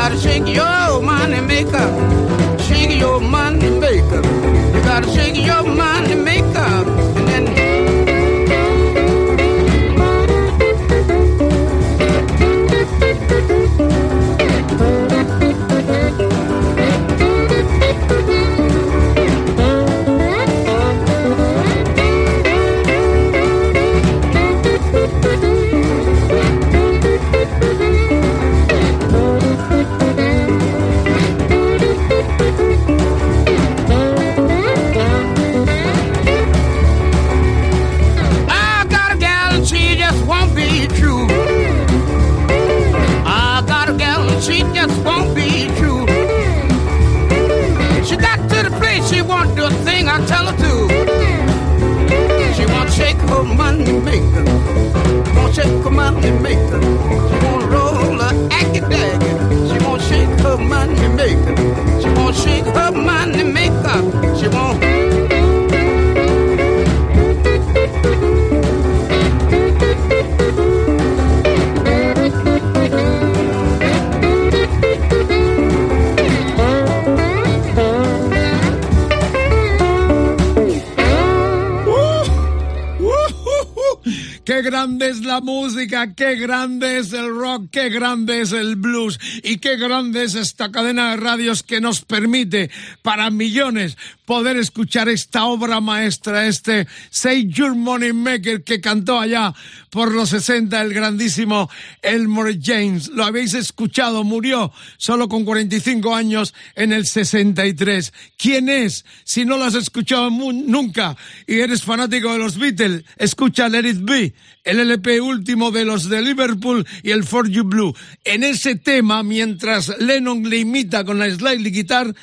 Gotta shake your money maker. Shake your money maker. You gotta shake your money money maker. She won't shake her money maker. She won't roll her aggy daggy. She won't shake her money maker. She won't shake her money maker. She won't. Grande es la música, qué grande es el rock, qué grande es el blues y qué grande es esta cadena de radios que nos permite para millones poder escuchar esta obra maestra, este Say Your Money Maker que cantó allá por los 60 el grandísimo Elmore James. Lo habéis escuchado, murió solo con 45 años en el 63. ¿Quién es? Si no lo has escuchado nunca y eres fanático de los Beatles, escucha Let It Be, el LP último de los de Liverpool y el For You Blue. En ese tema, mientras Lennon le imita con la slide guitar,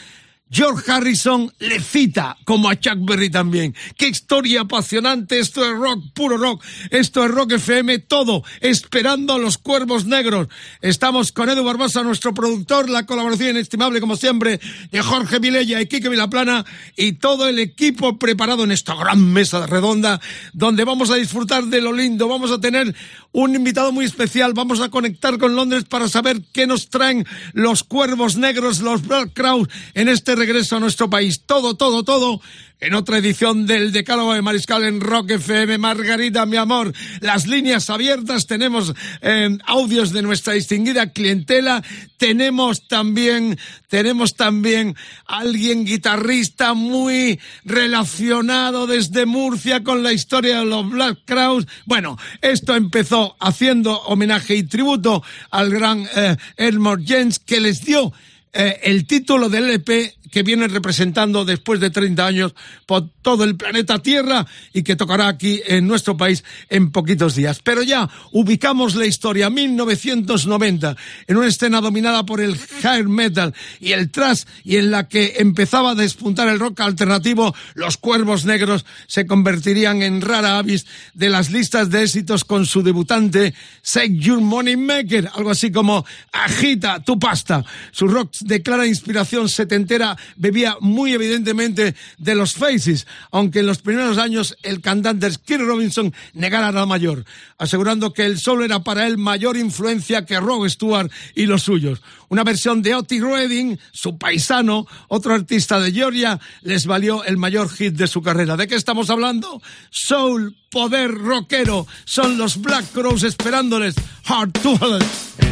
George Harrison le cita, como a Chuck Berry también. Qué historia apasionante, esto es rock, puro rock, esto es rock FM, todo, esperando a los cuervos negros. Estamos con Edu Barbosa, nuestro productor, la colaboración inestimable, como siempre, de Jorge Vilella y Quique Vilaplana, y todo el equipo preparado en esta gran mesa redonda, donde vamos a disfrutar de lo lindo, vamos a tener un invitado muy especial, vamos a conectar con Londres para saber qué nos traen los cuervos negros, los Black Crowes, en este regreso a nuestro país. Todo, todo, todo en otra edición del Decálogo de Mariscal en Rock FM. Margarita, mi amor, las líneas abiertas, tenemos eh, audios de nuestra distinguida clientela, tenemos también, tenemos también alguien guitarrista muy relacionado desde Murcia con la historia de los Black Crowes. Bueno, esto empezó haciendo homenaje y tributo al gran eh, Elmore James que les dio eh, el título del LP que viene representando después de 30 años por todo el planeta Tierra y que tocará aquí en nuestro país en poquitos días. Pero ya ubicamos la historia 1990 en una escena dominada por el hair metal y el thrash y en la que empezaba a despuntar el rock alternativo, los Cuervos Negros se convertirían en rara avis de las listas de éxitos con su debutante Shake Your Money Maker, algo así como agita tu pasta. Su rock de clara inspiración setentera bebía muy evidentemente de los Faces, aunque en los primeros años el cantante Kirk Robinson negara la mayor, asegurando que el solo era para él mayor influencia que Rob Stewart y los suyos. Una versión de Otis Redding, su paisano, otro artista de Georgia, les valió el mayor hit de su carrera. ¿De qué estamos hablando? Soul, poder rockero, son los Black Crows esperándoles. Hard to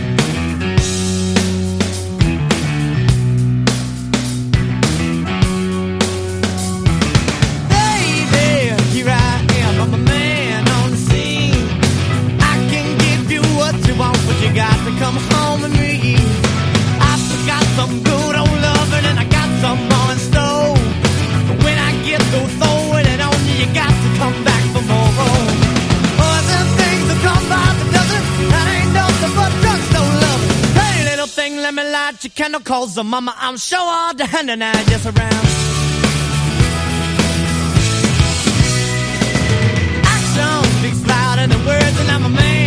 calls, on mama, I'm sure all the hand and I just around. Action speaks louder than words, and I'm a man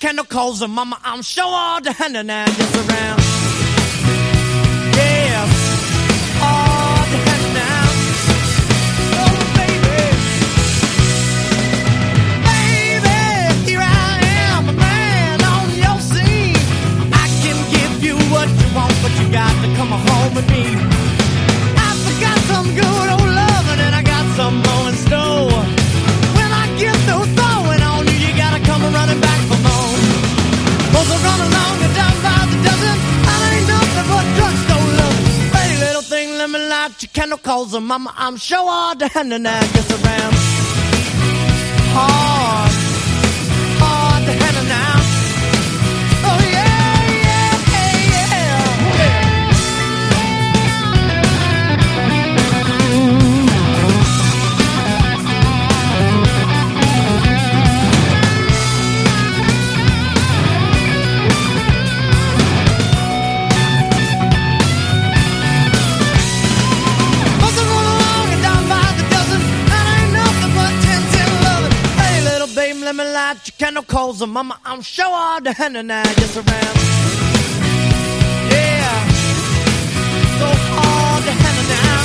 candle calls and mama, I'm sure all the hand and just around. Yeah, all the. Oh, baby. Baby, here I am, a man on your scene. I can give you what you want, but you got to come home with me. I some good old and I got some more in store. When I get on you, you got to come running back let me light your candle, cause mama, I'm sure all the hand and I gets around. Hard, hard your candle and mama, I'm sure all the hand and I just around. Yeah. So all the.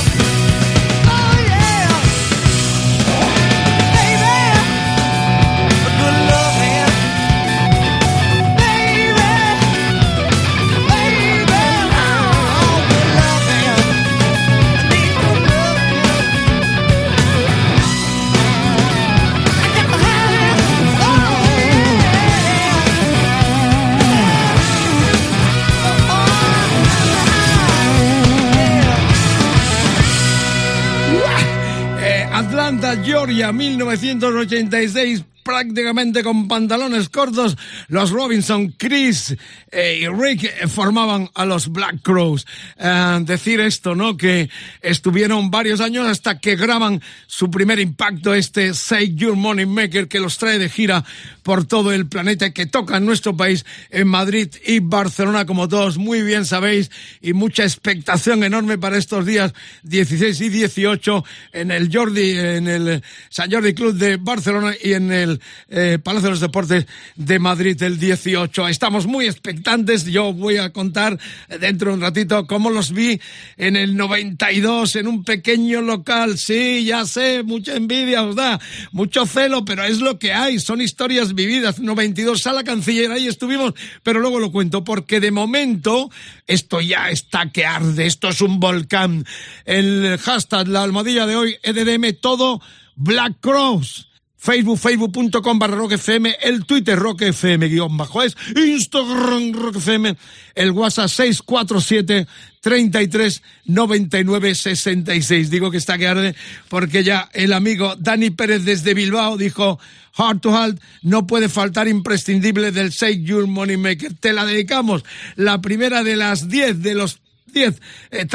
Georgia, 1986, prácticamente con pantalones cortos, los Robinson, Chris eh, y Rick formaban a los Black Crows. Eh, decir esto, ¿no? Que estuvieron varios años hasta que graban su primer impacto, este Say Your Money Maker, que los trae de gira por todo el planeta, que toca en nuestro país, en Madrid y Barcelona, como todos muy bien sabéis, y mucha expectación enorme para estos días 16 y 18 en el Jordi, en el San Jordi Club de Barcelona y en el eh, Palacio de los Deportes de Madrid el 18. Estamos muy expectantes. Yo voy a contar dentro de un ratito cómo los vi en el 92 en un pequeño local. Sí, ya sé, mucha envidia os da, mucho celo, pero es lo que hay. Son historias vividas. 92 sala canciller, ahí estuvimos, pero luego lo cuento porque de momento esto ya está que arde. Esto es un volcán. El hashtag, la almohadilla de hoy, EDM, todo Black Cross Facebook, facebook.com barra Rock FM, el Twitter Rock FM guion bajo es, Instagram Rock FM, el WhatsApp 647 33 99 66. Digo que está que arde porque ya el amigo Dani Pérez desde Bilbao dijo Hard to Halt no puede faltar imprescindible del Save Your Money Maker. Te la dedicamos, la primera de las 10 de los 10 eh,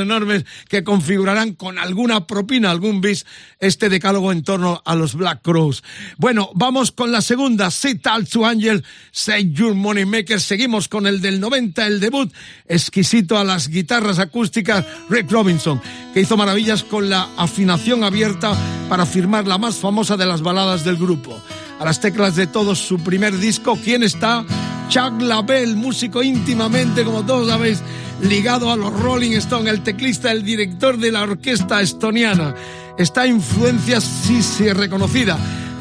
enormes que configurarán con alguna propina, algún bis, este decálogo en torno a los Black Crows. Bueno, vamos con la segunda, Sit Out to Angel, Say Your Money Maker. Seguimos con el del 90, el debut, exquisito a las guitarras acústicas, Rick Robinson, que hizo maravillas con la afinación abierta para firmar la más famosa de las baladas del grupo. A las teclas de todo su primer disco, ¿quién está? Chuck LaBelle, músico íntimamente, como todos sabéis, ligado a los Rolling Stones, el teclista, el director de la orquesta estoniana. Esta influencia sí sí reconocida,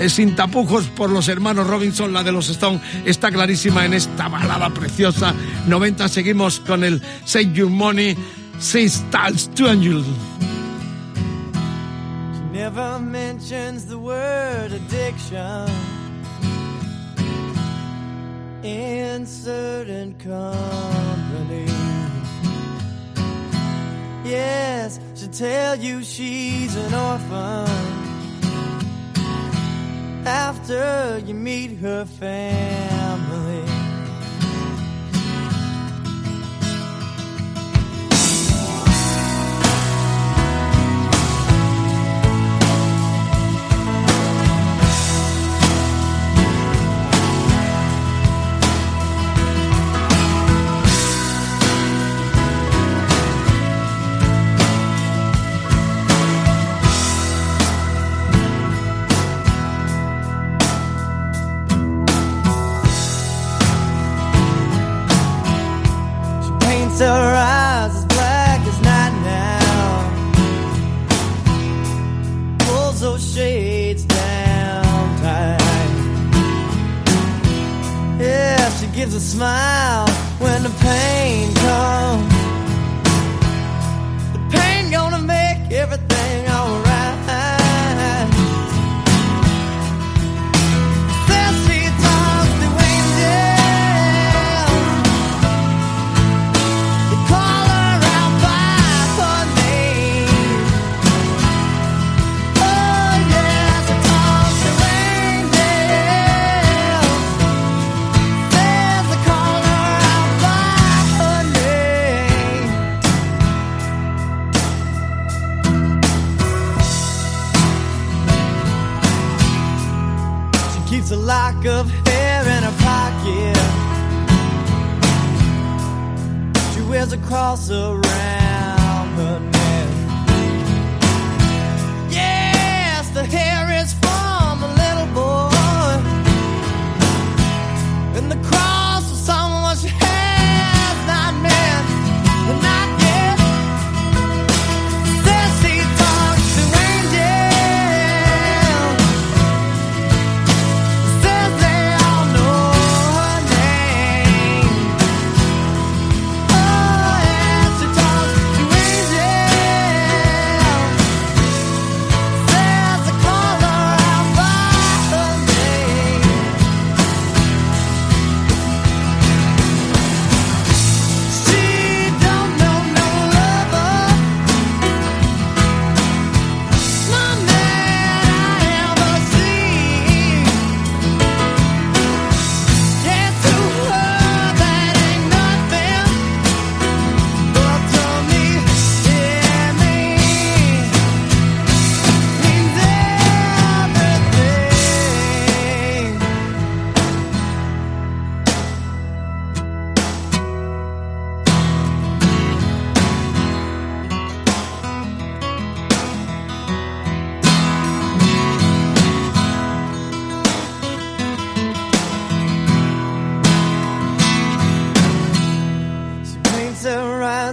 sin tapujos por los hermanos Robinson, la de los Stones, está clarísima en esta balada preciosa. 90 seguimos con el Save Your Money, Six Stars to Angel. Never mentions the word addiction in certain company. Yes, she'll tell you she's an orphan after you meet her family.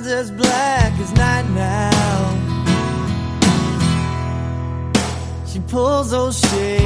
clouds as black as night now. She pulls those shades.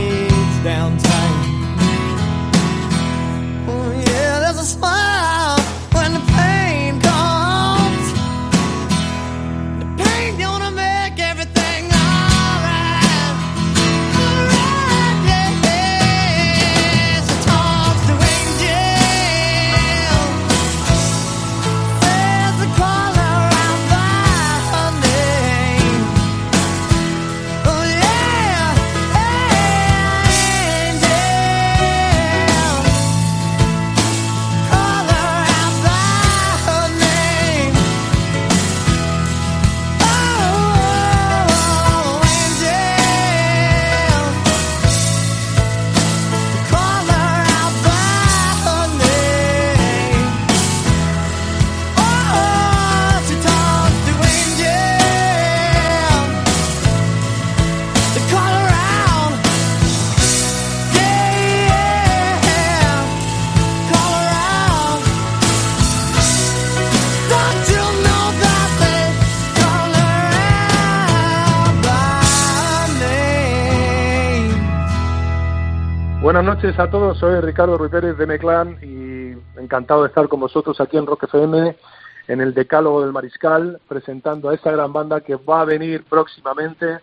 Noches a todos, soy Ricardo Ruiz de Meclán y encantado de estar con vosotros aquí en Rock FM en el Decálogo del Mariscal presentando a esta gran banda que va a venir próximamente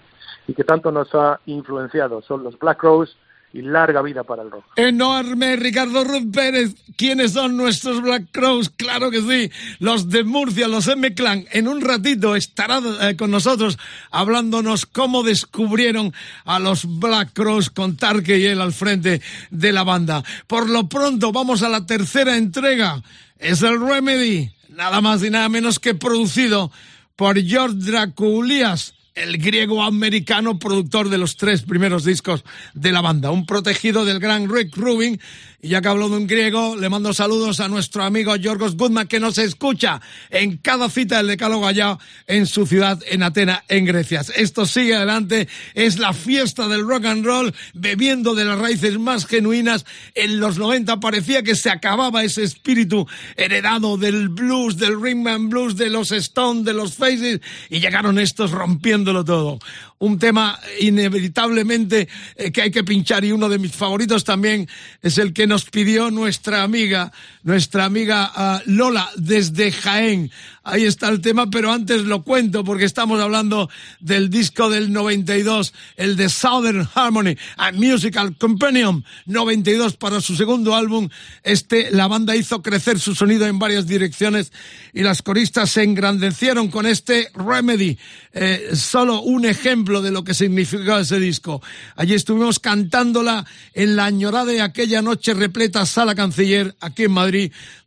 y que tanto nos ha influenciado. Son los Black Rose y larga vida para el rock. Enorme, Ricardo Ruth Pérez. ¿Quiénes son nuestros Black Crows? Claro que sí, los de Murcia, los M-Clan. En un ratito estará eh, con nosotros hablándonos cómo descubrieron a los Black Crows con Tarque y él al frente de la banda. Por lo pronto, vamos a la tercera entrega. Es el Remedy, nada más y nada menos que producido por George Draculias el griego americano productor de los tres primeros discos de la banda, un protegido del gran Rick Rubin. Y ya que hablo de un griego, le mando saludos a nuestro amigo Yorgos Goodman, que nos escucha en cada cita del Decálogo allá en su ciudad, en Atena, en Grecia. Esto sigue adelante, es la fiesta del rock and roll, bebiendo de las raíces más genuinas. En los 90 parecía que se acababa ese espíritu heredado del blues, del rhythm and blues, de los Stones, de los Faces, y llegaron estos rompiéndolo todo un tema inevitablemente eh, que hay que pinchar y uno de mis favoritos también es el que nos pidió nuestra amiga, nuestra amiga ah, Lola desde Jaén. Ahí está el tema, pero antes lo cuento porque estamos hablando del disco del 92, el de Southern Harmony, a Musical Companion 92 para su segundo álbum. Este, la banda hizo crecer su sonido en varias direcciones y las coristas se engrandecieron con este Remedy. Eh, solo un ejemplo de lo que significó ese disco. Allí estuvimos cantándola en la añorada de aquella noche repleta Sala Canciller aquí en Madrid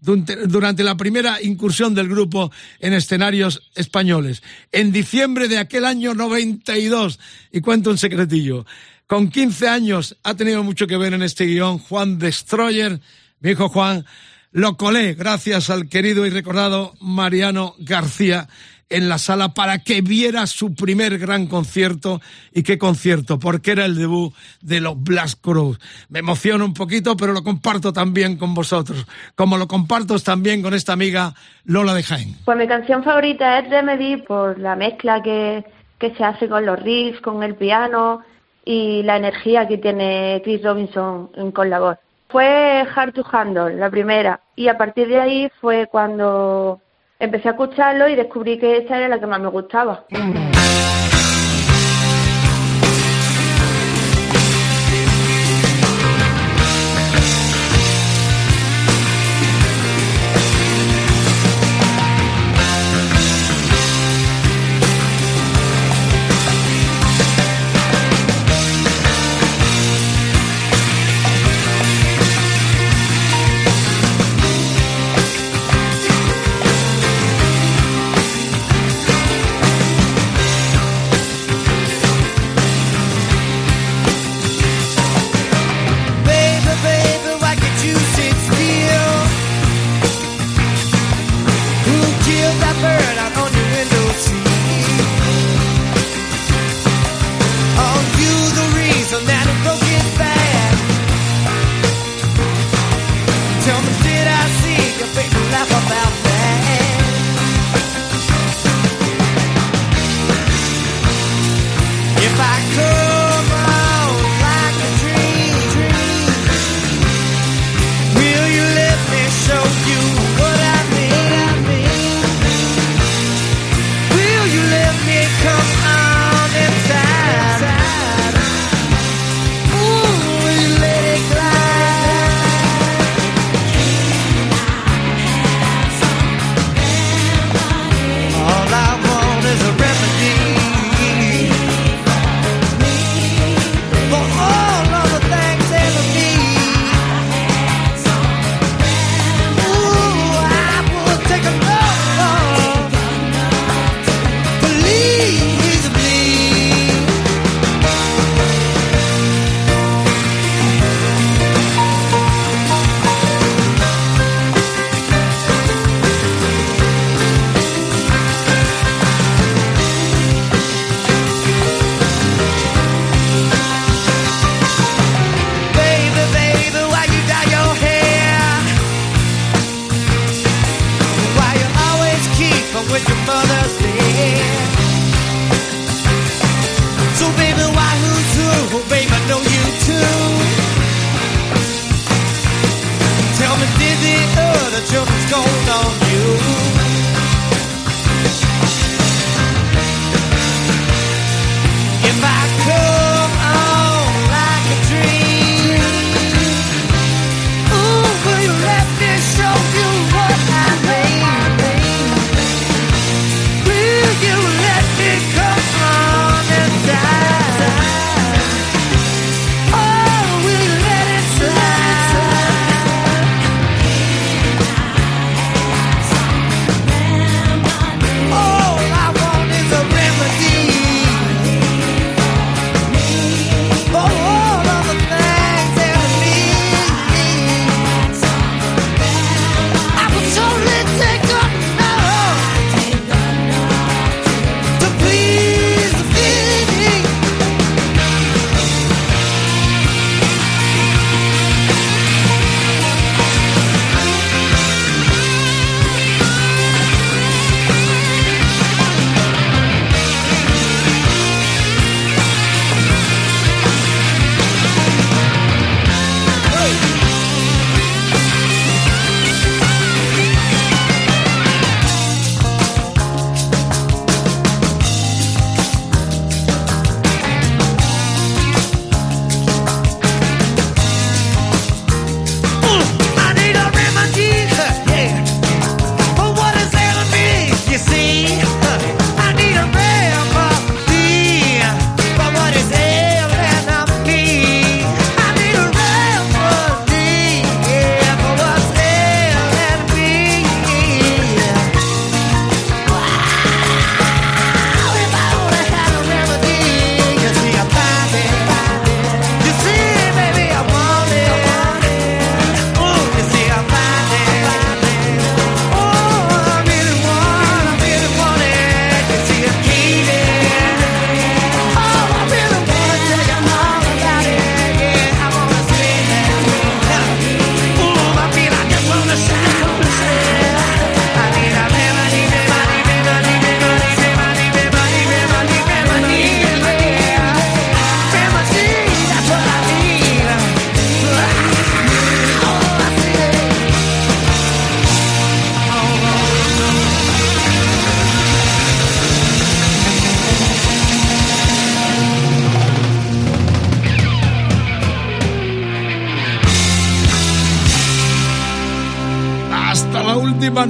durante la primera incursión del grupo en escenarios españoles. En diciembre de aquel año 92, y cuento un secretillo, con 15 años ha tenido mucho que ver en este guion Juan Destroyer, mi hijo Juan, lo colé gracias al querido y recordado Mariano García en la sala para que viera su primer gran concierto. ¿Y qué concierto? Porque era el debut de los Blast Cruz. Me emociona un poquito, pero lo comparto también con vosotros. Como lo comparto también con esta amiga Lola de Jaén. Pues mi canción favorita es Remedy por la mezcla que, que se hace con los riffs, con el piano y la energía que tiene Chris Robinson con la voz. Fue Hard to Handle, la primera, y a partir de ahí fue cuando empecé a escucharlo y descubrí que esta era la que más me gustaba.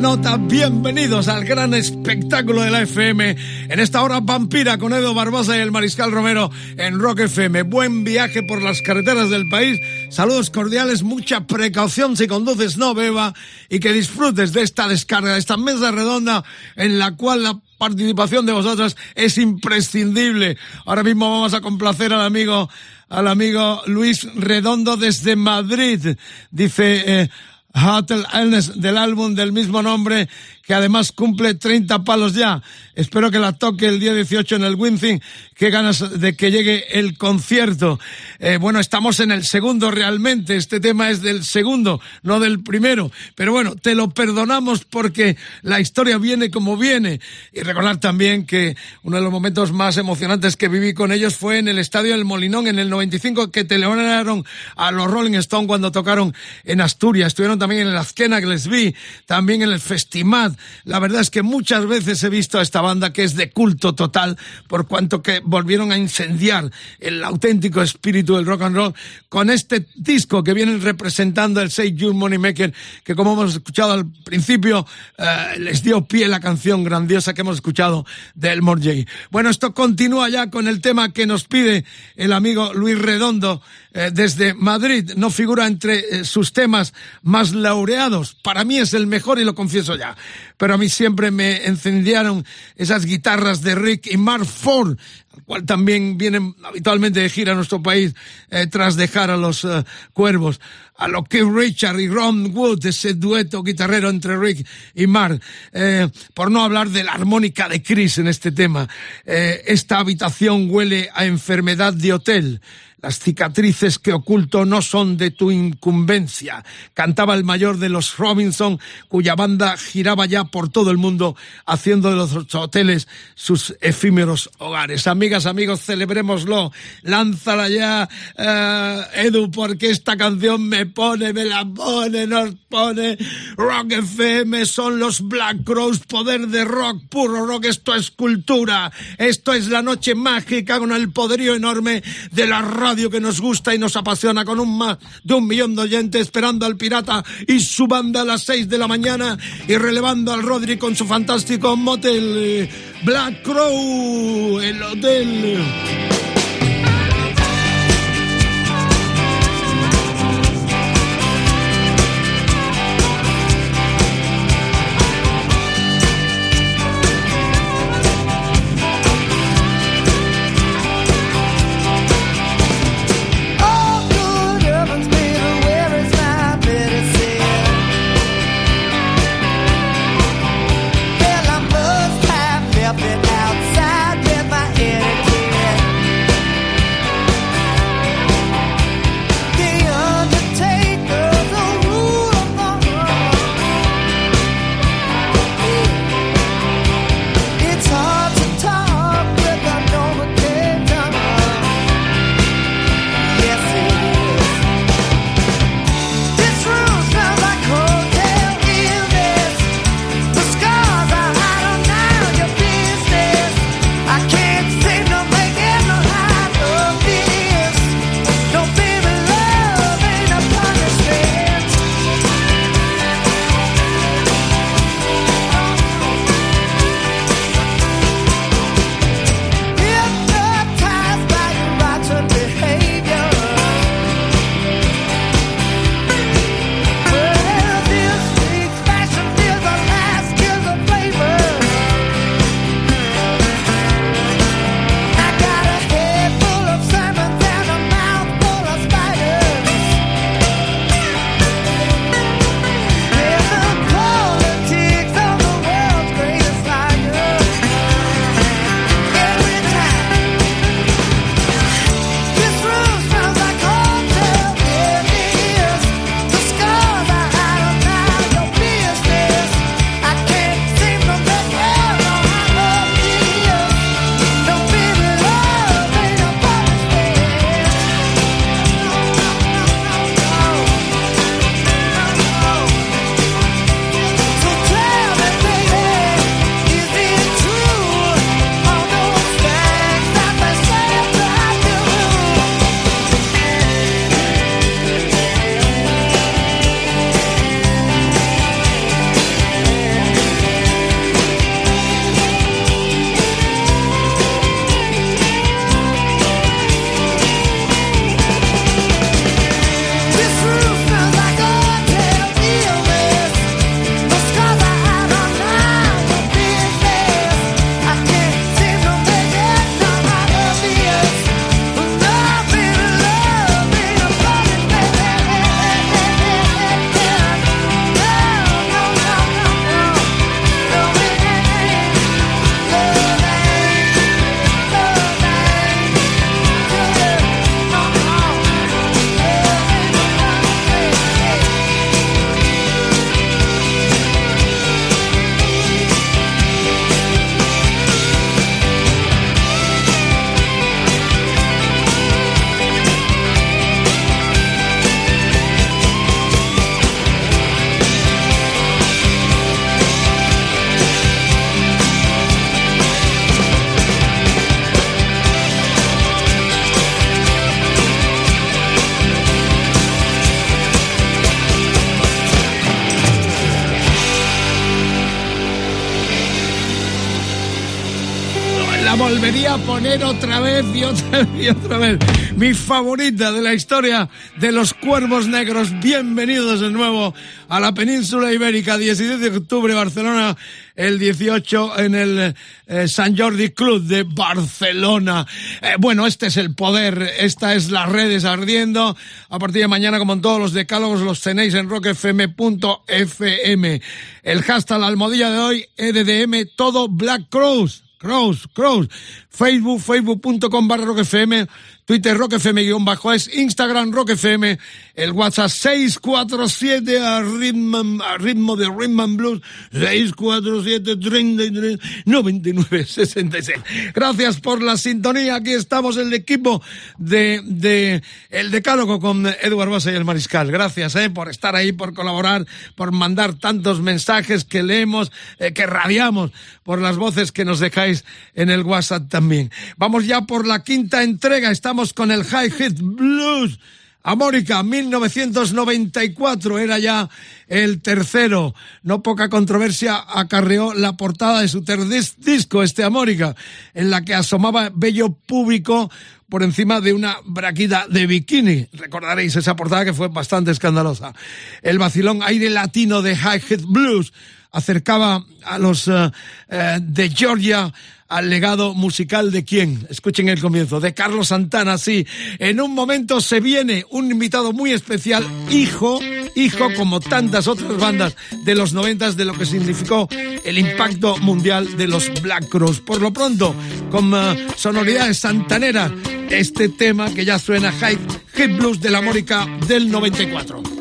Nota. Bienvenidos al gran espectáculo de la FM. En esta hora vampira con Edo Barbosa y el Mariscal Romero en Rock FM. Buen viaje por las carreteras del país. Saludos cordiales, mucha precaución si conduces, no beba y que disfrutes de esta descarga, de esta mesa redonda en la cual la participación de vosotras es imprescindible. Ahora mismo vamos a complacer al amigo al amigo Luis Redondo desde Madrid. Dice eh, Hotel Illness del álbum del mismo nombre que además cumple 30 palos ya. Espero que la toque el día 18 en el Winthing. Qué ganas de que llegue el concierto. Eh, bueno, estamos en el segundo realmente. Este tema es del segundo, no del primero. Pero bueno, te lo perdonamos porque la historia viene como viene. Y recordar también que uno de los momentos más emocionantes que viví con ellos fue en el Estadio del Molinón en el 95 que telefonaron a los Rolling Stones cuando tocaron en Asturias. Estuvieron también en el Azquena que les vi, también en el Festimat la verdad es que muchas veces he visto a esta banda que es de culto total, por cuanto que volvieron a incendiar el auténtico espíritu del rock and roll con este disco que vienen representando el 6 June Moneymaker, que como hemos escuchado al principio, eh, les dio pie la canción grandiosa que hemos escuchado de Elmore J. Bueno, esto continúa ya con el tema que nos pide el amigo Luis Redondo eh, desde Madrid. No figura entre eh, sus temas más laureados. Para mí es el mejor y lo confieso ya pero a mí siempre me encendiaron esas guitarras de Rick y Mark Ford, al cual también vienen habitualmente de gira a nuestro país eh, tras dejar a los eh, cuervos. A lo que Richard y Ron Wood, ese dueto guitarrero entre Rick y Mark. Por no hablar de la armónica de Chris en este tema. esta habitación huele a enfermedad de hotel. Las cicatrices que oculto no son de tu incumbencia. Cantaba el mayor de los Robinson, cuya banda giraba ya por todo el mundo, haciendo de los hoteles sus efímeros hogares. Amigas, amigos, celebrémoslo. Lánzala ya, eh, Edu, porque esta canción me pone, me la pone, nos pone. Rock FM son los Black Crows, poder de rock, puro rock. Esto es cultura. Esto es la noche mágica con el poderío enorme de la radio que nos gusta y nos apasiona con un más de un millón de oyentes esperando al pirata y su banda a las seis de la mañana y relevando al Rodri con su fantástico motel Black Crow, el hotel. Otra vez y otra vez y otra vez. Mi favorita de la historia de los cuervos negros. Bienvenidos de nuevo a la península ibérica. 17 de octubre, Barcelona. El 18 en el eh, San Jordi Club de Barcelona. Eh, bueno, este es el poder. Esta es las redes ardiendo. A partir de mañana, como en todos los decálogos, los tenéis en rockfm.fm. El hashtag, la almohadilla de hoy, EDDM, todo Black Cross. Cross, Cross. Facebook, facebook.com barra rockfm. Twitter rockfm-es, Instagram rockfm, el WhatsApp 647 a ritmo, a ritmo de Rhythm and Blues 647 33 99 66. Gracias por la sintonía. Aquí estamos el equipo de, de el decálogo con Eduardo Bosa y el Mariscal. Gracias eh, por estar ahí, por colaborar, por mandar tantos mensajes que leemos, eh, que radiamos, por las voces que nos dejáis en el WhatsApp también. Vamos ya por la quinta entrega. Estamos con el High Hit Blues. Amórica, 1994, era ya el tercero. No poca controversia acarreó la portada de su tercer disco, este Amórica, en la que asomaba bello público por encima de una braquida de bikini. Recordaréis esa portada que fue bastante escandalosa. El vacilón aire latino de High Hit Blues acercaba a los uh, de Georgia al legado musical de quién. Escuchen el comienzo, de Carlos Santana, sí. En un momento se viene un invitado muy especial, hijo, hijo como tantas otras bandas de los noventas de lo que significó el impacto mundial de los Black Cross. Por lo pronto, con uh, sonoridades santaneras, este tema que ya suena High Hit Blues de la Mórica del 94.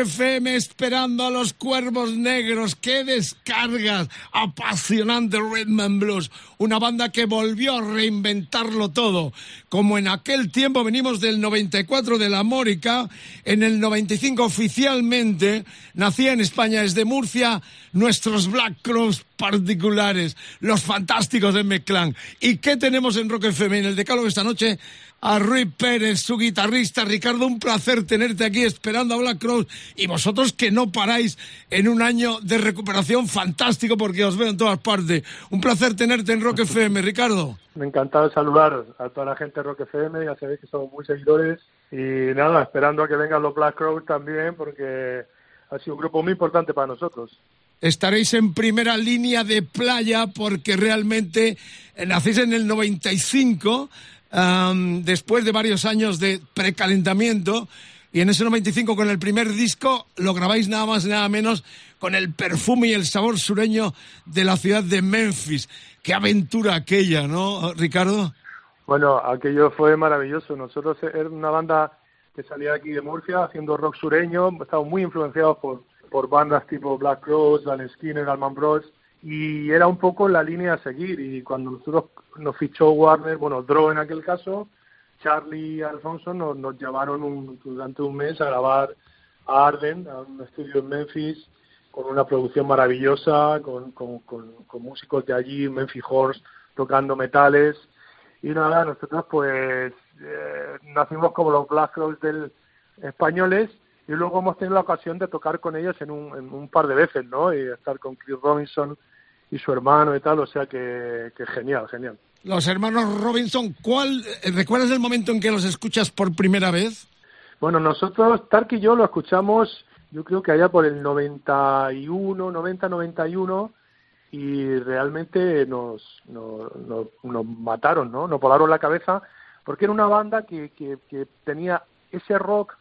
FM esperando a los cuervos negros. ¡Qué descargas! Apasionante and Blues. Una banda que volvió a reinventarlo todo. Como en aquel tiempo venimos del 94 de la Mórica, en el 95 oficialmente nacía en España desde Murcia nuestros Black Cross particulares, los fantásticos de Meclán. ¿Y qué tenemos en Rock FM en el decálogo esta noche? A Rui Pérez, su guitarrista. Ricardo, un placer tenerte aquí esperando a Black Cross y vosotros que no paráis en un año de recuperación fantástico porque os veo en todas partes. Un placer tenerte en Rock FM, Ricardo. Me encantado saludar a toda la gente de Rock FM, ya sabéis que somos muy seguidores y nada, esperando a que vengan los Black Crows también porque ha sido un grupo muy importante para nosotros estaréis en primera línea de playa porque realmente nacéis en el 95, después de varios años de precalentamiento, y en ese 95 con el primer disco lo grabáis nada más nada menos con el perfume y el sabor sureño de la ciudad de Memphis. Qué aventura aquella, ¿no, Ricardo? Bueno, aquello fue maravilloso. Nosotros era una banda que salía aquí de Murcia haciendo rock sureño. Estamos muy influenciados por, por bandas tipo Black Rose, Van Skinner, Alman Bros y era un poco la línea a seguir y cuando nosotros nos fichó Warner, bueno, Draw en aquel caso, Charlie y Alfonso nos, nos llevaron durante un mes a grabar a Arden, a un estudio en Memphis, con una producción maravillosa, con, con, con, músicos de allí, Memphis Horse, tocando metales. Y nada, nosotros pues eh, nacimos como los Black Rose del españoles y luego hemos tenido la ocasión de tocar con ellos en un, en un par de veces, ¿no? Y estar con Chris Robinson y su hermano y tal, o sea que, que genial, genial. Los hermanos Robinson, ¿cuál, eh, ¿recuerdas el momento en que los escuchas por primera vez? Bueno, nosotros, Tark y yo lo escuchamos, yo creo que allá por el 91, 90, 91, y realmente nos, nos, nos, mataron, ¿no? Nos volaron la cabeza, porque era una banda que, que, que tenía ese rock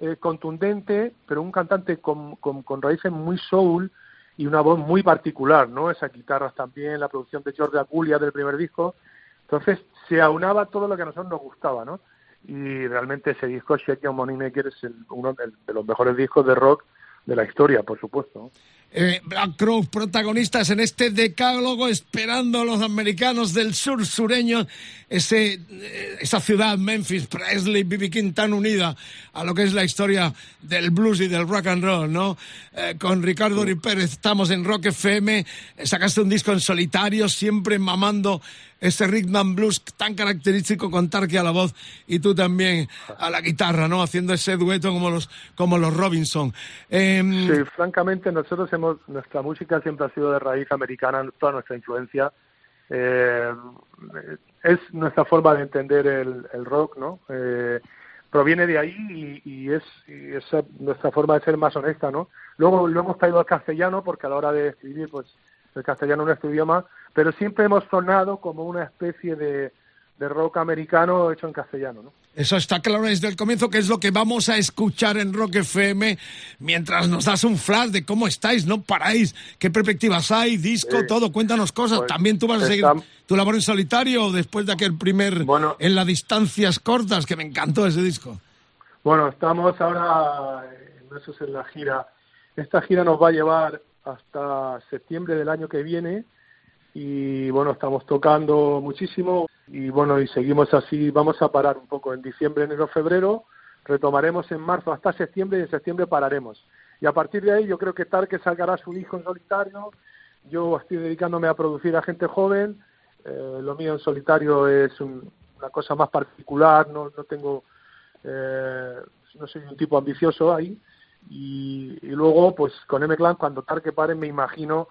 eh, contundente, pero un cantante con, con, con raíces muy soul, y una voz muy particular, ¿no? Esas guitarras también, la producción de George Aculia del primer disco. Entonces se aunaba todo lo que a nosotros nos gustaba, ¿no? Y realmente ese disco, Shake Your Money Maker, es uno de los mejores discos de rock de la historia, por supuesto. Eh, Black Crowes protagonistas en este decálogo esperando a los americanos del sur sureño, ese, eh, esa ciudad, Memphis, Presley, B.B. King tan unida a lo que es la historia del blues y del rock and roll, ¿no? Eh, con Ricardo Uri Pérez estamos en Rock FM, sacaste un disco en solitario, siempre mamando ese rhythm blues tan característico con Tarque a la voz y tú también a la guitarra, ¿no? Haciendo ese dueto como los, como los Robinson. Em, sí, francamente nosotros hemos, nuestra música siempre ha sido de raíz americana, toda nuestra influencia. Eh, es nuestra forma de entender el, el rock, ¿no? Eh, proviene de ahí y, y es y esa nuestra forma de ser más honesta, ¿no? Luego lo hemos traído al castellano porque a la hora de escribir, pues el castellano es nuestro idioma, pero siempre hemos sonado como una especie de, de rock americano hecho en castellano, ¿no? Eso está claro desde el comienzo, que es lo que vamos a escuchar en Rock FM mientras nos das un flash de cómo estáis, no paráis, qué perspectivas hay, disco, todo, cuéntanos cosas. Pues También tú vas a seguir tu labor en solitario después de aquel primer en las distancias cortas, que me encantó ese disco. Bueno, estamos ahora, eso es en la gira. Esta gira nos va a llevar hasta septiembre del año que viene. Y bueno, estamos tocando muchísimo. Y bueno, y seguimos así, vamos a parar un poco en diciembre, enero, febrero, retomaremos en marzo. Hasta septiembre y en septiembre pararemos. Y a partir de ahí yo creo que tal que salgará su hijo en solitario, yo estoy dedicándome a producir a gente joven, eh, lo mío en solitario es una cosa más particular, no, no tengo, eh, no soy un tipo ambicioso ahí, y, luego pues con M-Clan cuando tal que pare me imagino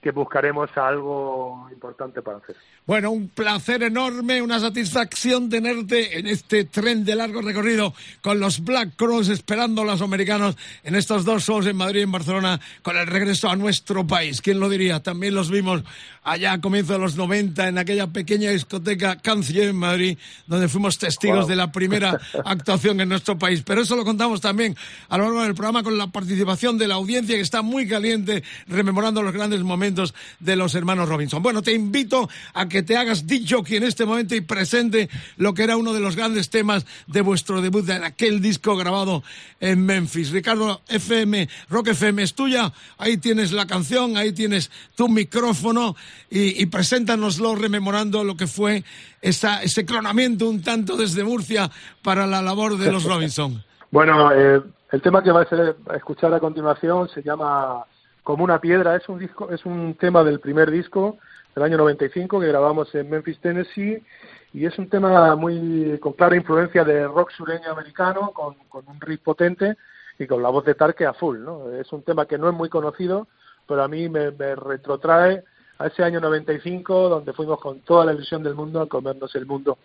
que buscaremos algo importante para hacer. Bueno, un placer enorme, una satisfacción tenerte en este tren de largo recorrido con los Black Cross esperando a los americanos en estos dos shows en Madrid y en Barcelona con el regreso a nuestro país. ¿Quién lo diría? También los vimos allá a comienzos de los 90 en aquella pequeña discoteca Canciller en Madrid, donde fuimos testigos de la primera actuación en nuestro país. Pero eso lo contamos también a lo largo del programa con la participación de la audiencia que está muy caliente rememorando los grandes momentos momentos de los hermanos Robinson. Bueno, te invito a que te hagas dicho que en este momento y presente lo que era uno de los grandes temas de vuestro debut de aquel disco grabado en Memphis. Ricardo FM, Rock FM es tuya, ahí tienes la canción, ahí tienes tu micrófono y, y preséntanoslo rememorando lo que fue esa, ese clonamiento un tanto desde Murcia para la labor de los Robinson. Bueno, eh, el tema que vais a escuchar a continuación se llama Como una piedra. Es un disco, es un tema del primer disco del año 95 que grabamos en Memphis, Tennessee, y es un tema muy con clara influencia de rock sureño americano, con, con un riff potente y con la voz de Tarque a full. ¿no? Es un tema que no es muy conocido, pero a mí me, me retrotrae a ese año 95 donde fuimos con toda la ilusión del mundo a comernos el mundo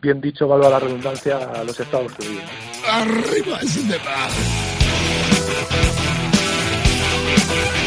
bien dicho, valga la redundancia, a los Estados Unidos. Arriba ese tema. Thank you.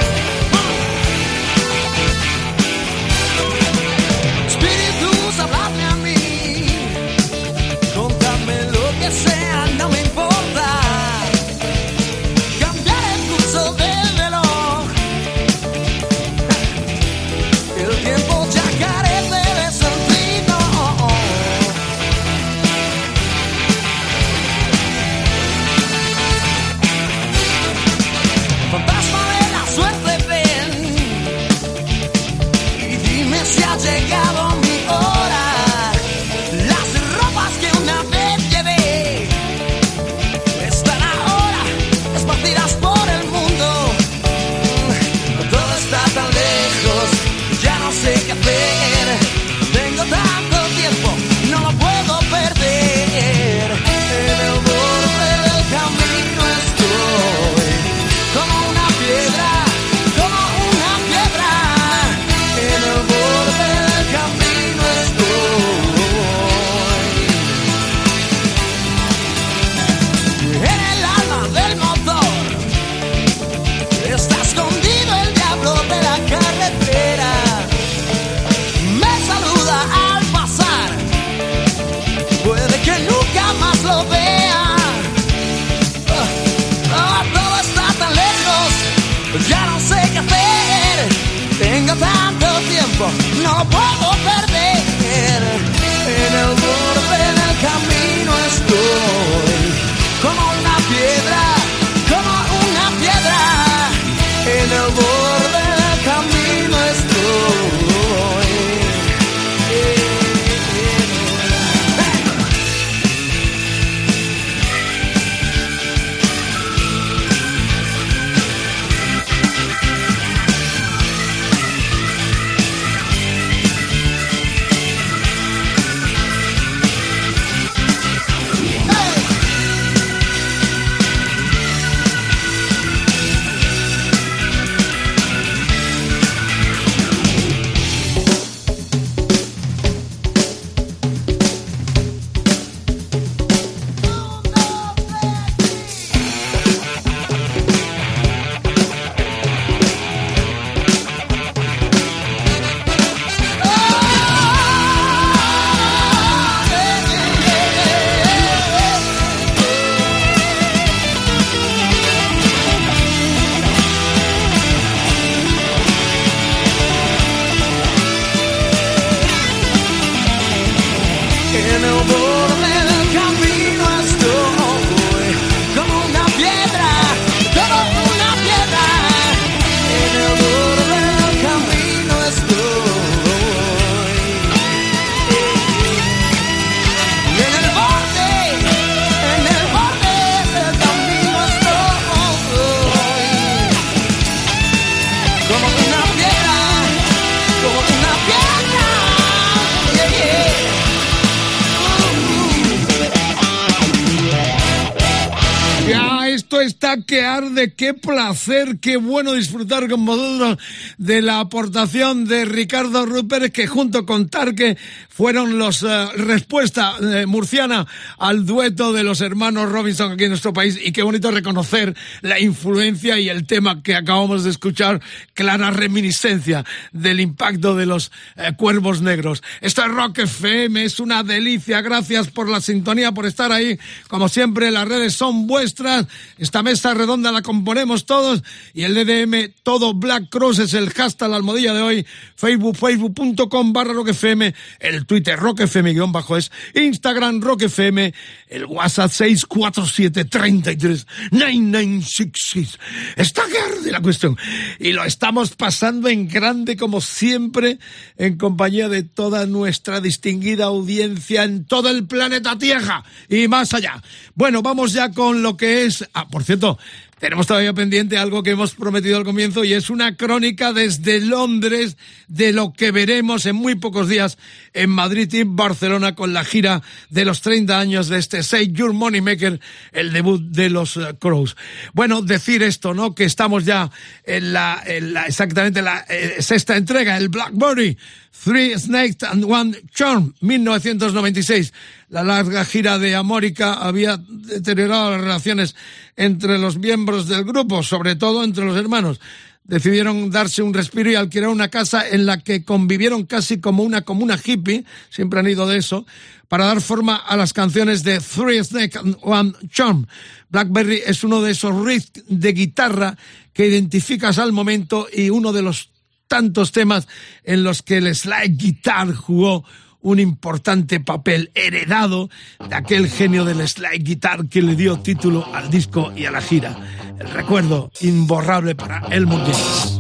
Qué bueno disfrutar con vosotros de la aportación de Ricardo Rupert, que junto con Tarque fueron los eh, respuesta eh, murciana al dueto de los hermanos Robinson aquí en nuestro país. Y qué bonito reconocer la influencia y el tema que acabamos de escuchar, clara reminiscencia del impacto de los eh, cuervos negros. Esto es Rock FM, es una delicia, gracias por la sintonía, por estar ahí, como siempre las redes son vuestras, esta mesa redonda la componemos todos y el DDM todo Black Cross es el hashtag la almohadilla de hoy, Facebook, facebook.com barra roquefm, el Twitter roquefm guion bajo es, Instagram roquefm, el WhatsApp 647 33 9966. Está arde la cuestión y lo estamos pasando en grande como siempre en compañía de toda nuestra distinguida audiencia en todo el planeta Tierra y más allá. Bueno, vamos ya con lo que es... Ah, por cierto, tenemos todavía pendiente algo que hemos prometido al comienzo y es una crónica desde Londres de lo que veremos en muy pocos días en Madrid y Barcelona con la gira de los 30 años de este Say Your Money Maker, el debut de los uh, Crows. Bueno, decir esto, ¿no? Que estamos ya en la, en la exactamente la eh, sexta entrega, el Blackberry, Three Snakes and One Charm, 1996. La larga gira de Amórica había deteriorado las relaciones entre los miembros del grupo, sobre todo entre los hermanos. Decidieron darse un respiro y alquilar una casa en la que convivieron casi como una comuna hippie, siempre han ido de eso, para dar forma a las canciones de Three Snake and One Charm. Blackberry es uno de esos riffs de guitarra que identificas al momento y uno de los tantos temas en los que el slide guitar jugó un importante papel heredado de aquel genio del slide guitar que le dio título al disco y a la gira. El recuerdo imborrable para el Guinness.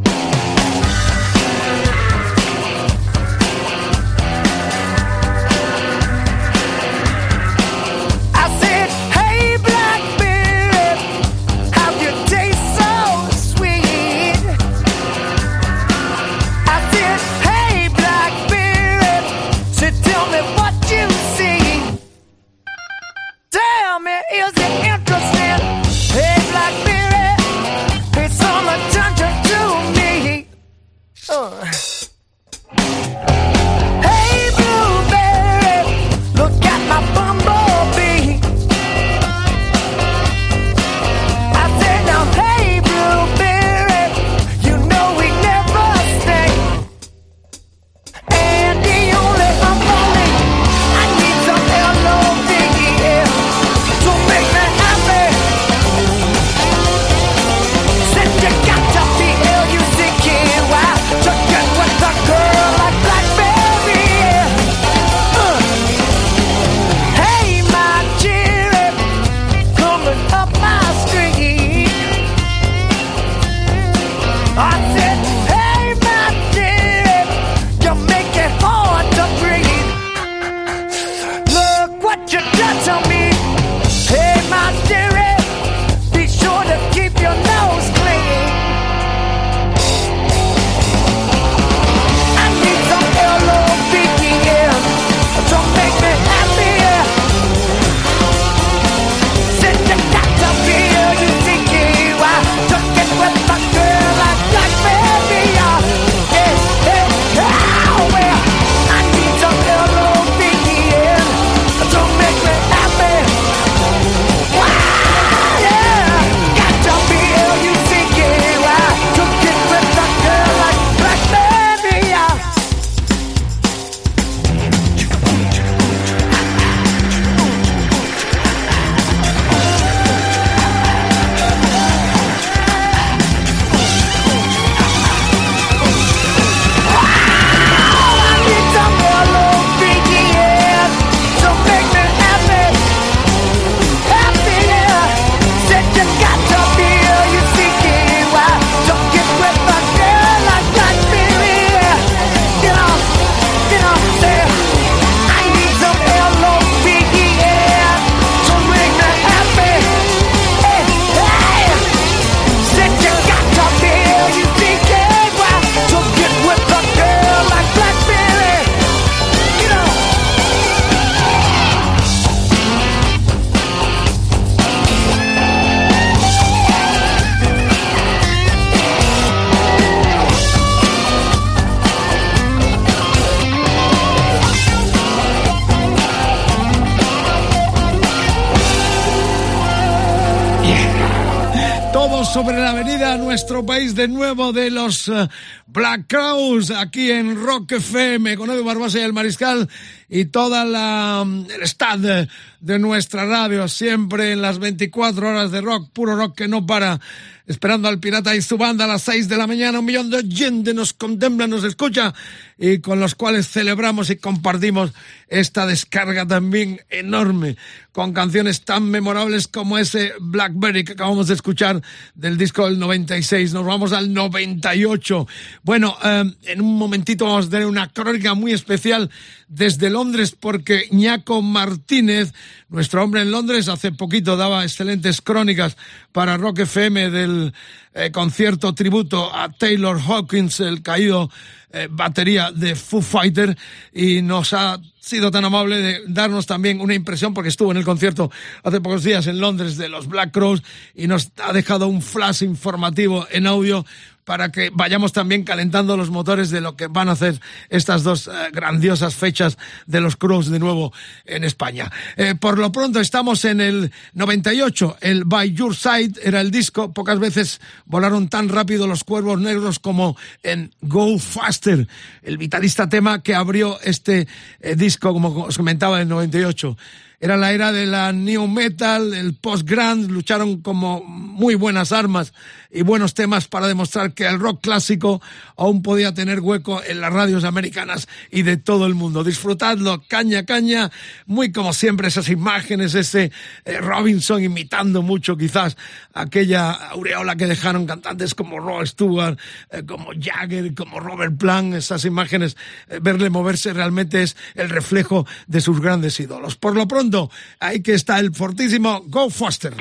De nuevo de los uh, Black Crowes aquí en Rock FM con Edu Barbosa y el Mariscal y toda la el staff de, de nuestra radio, siempre en las 24 horas de rock, puro rock que no para esperando al pirata y su banda a las 6 de la mañana. Un millón de gente nos contempla, nos escucha y con los cuales celebramos y compartimos esta descarga también enorme con canciones tan memorables como ese Blackberry que acabamos de escuchar del disco del 96. Nos vamos al 98. Bueno, eh, en un momentito vamos a tener una crónica muy especial desde Londres porque Ñaco Martínez, nuestro hombre en Londres, hace poquito daba excelentes crónicas para Rock FM del eh, concierto tributo a Taylor Hawkins, el caído eh, batería de Foo Fighter, y nos ha sido tan amable de darnos también una impresión, porque estuvo en el concierto hace pocos días en Londres de los Black Crows y nos ha dejado un flash informativo en audio para que vayamos también calentando los motores de lo que van a hacer estas dos eh, grandiosas fechas de los Crows de nuevo en España. Eh, por lo pronto estamos en el 98, el By Your Side era el disco, pocas veces volaron tan rápido los cuervos negros como en Go Faster, el vitalista tema que abrió este eh, disco, como os comentaba, en el 98 era la era de la new metal, el post-grunge, lucharon como muy buenas armas y buenos temas para demostrar que el rock clásico aún podía tener hueco en las radios americanas y de todo el mundo. Disfrutadlo, caña, caña, muy como siempre esas imágenes, ese eh, Robinson imitando mucho quizás aquella aureola que dejaron cantantes como Rod Stewart, eh, como Jagger, como Robert Plant, esas imágenes, eh, verle moverse realmente es el reflejo de sus grandes ídolos. Por lo pronto, Ahí que está el fortísimo Go Foster.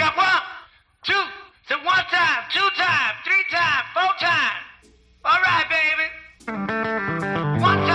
So one time, two time, three time, four time. All right, baby. One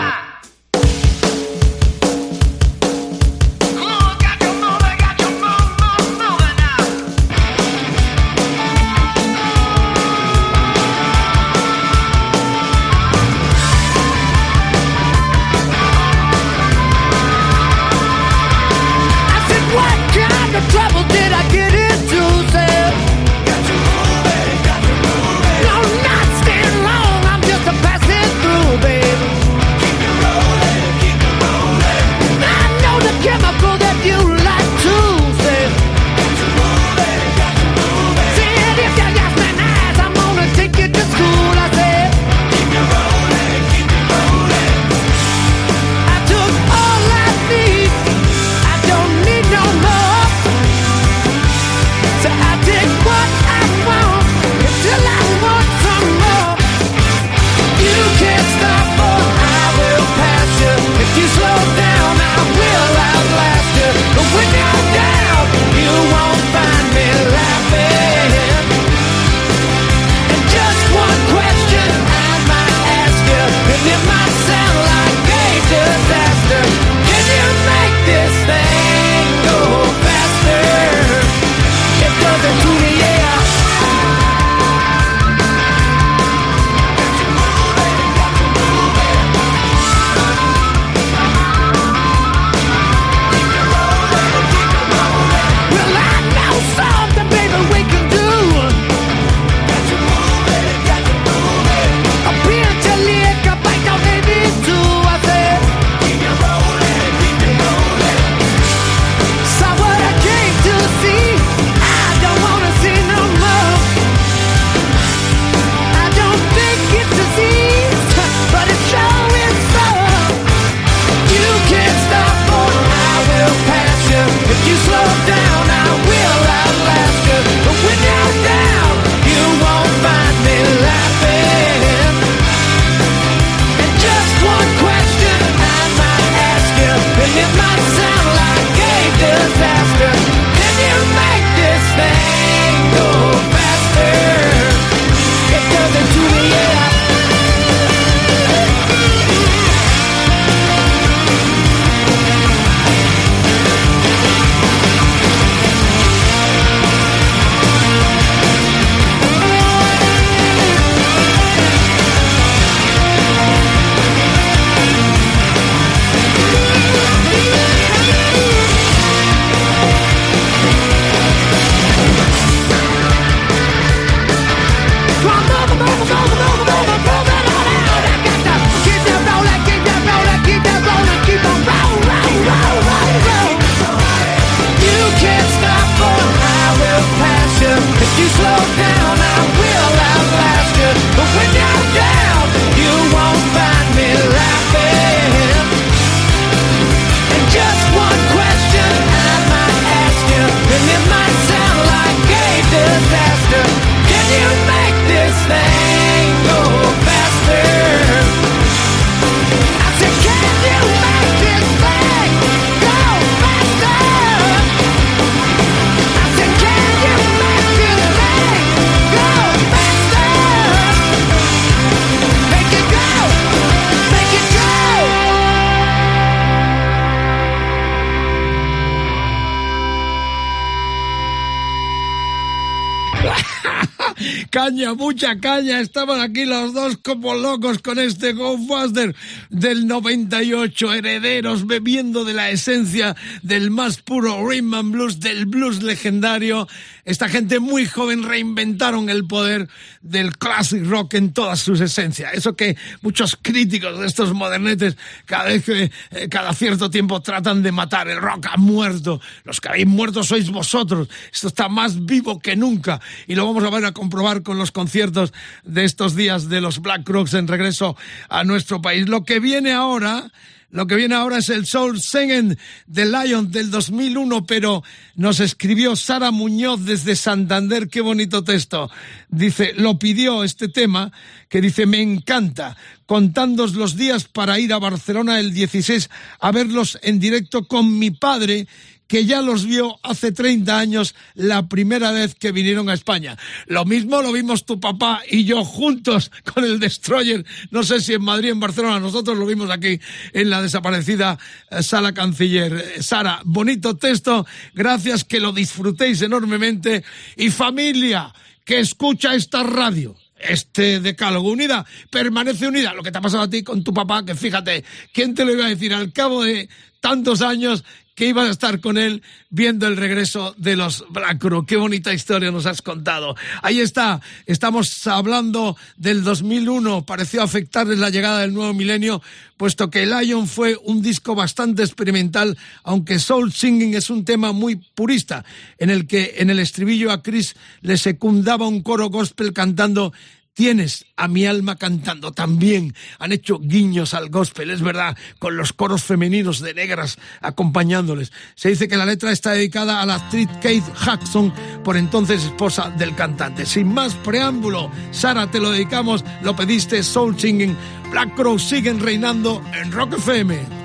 locos con este Ghostbuster del 98. Herederos bebiendo de la esencia del más puro rhythm and blues, del blues legendario. Esta gente muy joven reinventaron el poder del classic rock en todas sus esencias. Eso que muchos críticos de estos modernetes cada vez que, eh, cada cierto tiempo tratan de matar. El rock ha muerto. Los que habéis muerto sois vosotros. Esto está más vivo que nunca. Y lo vamos a ver a comprobar con los conciertos de estos días de los Black Crooks en regreso a nuestro país. Lo que viene ahora lo que viene ahora es el Soul Singing de Lion del 2001, pero nos escribió Sara Muñoz desde Santander. Qué bonito texto. Dice, lo pidió este tema, que dice, me encanta, contándos los días para ir a Barcelona el 16 a verlos en directo con mi padre que ya los vio hace 30 años la primera vez que vinieron a España. Lo mismo lo vimos tu papá y yo juntos con el Destroyer, no sé si en Madrid, en Barcelona, nosotros lo vimos aquí en la desaparecida eh, Sala Canciller. Eh, Sara, bonito texto, gracias que lo disfrutéis enormemente y familia que escucha esta radio este decálogo unida permanece unida. Lo que te ha pasado a ti con tu papá, que fíjate, ¿quién te lo iba a decir al cabo de tantos años que ibas a estar con él viendo el regreso de los Black Crew. Qué bonita historia nos has contado. Ahí está, estamos hablando del 2001, pareció afectarles la llegada del nuevo milenio, puesto que Lion fue un disco bastante experimental, aunque Soul Singing es un tema muy purista, en el que en el estribillo a Chris le secundaba un coro gospel cantando Tienes a mi alma cantando. También han hecho guiños al gospel, es verdad, con los coros femeninos de negras acompañándoles. Se dice que la letra está dedicada a la actriz Kate Jackson, por entonces esposa del cantante. Sin más preámbulo, Sara, te lo dedicamos, lo pediste, Soul Singing. Black Crow siguen reinando en Rock FM.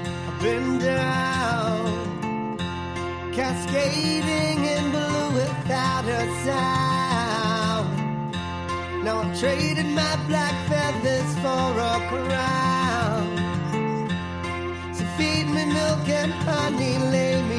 cascading in blue without a sound. Now I'm trading my black feathers for a crown. So feed me milk and honey, lay me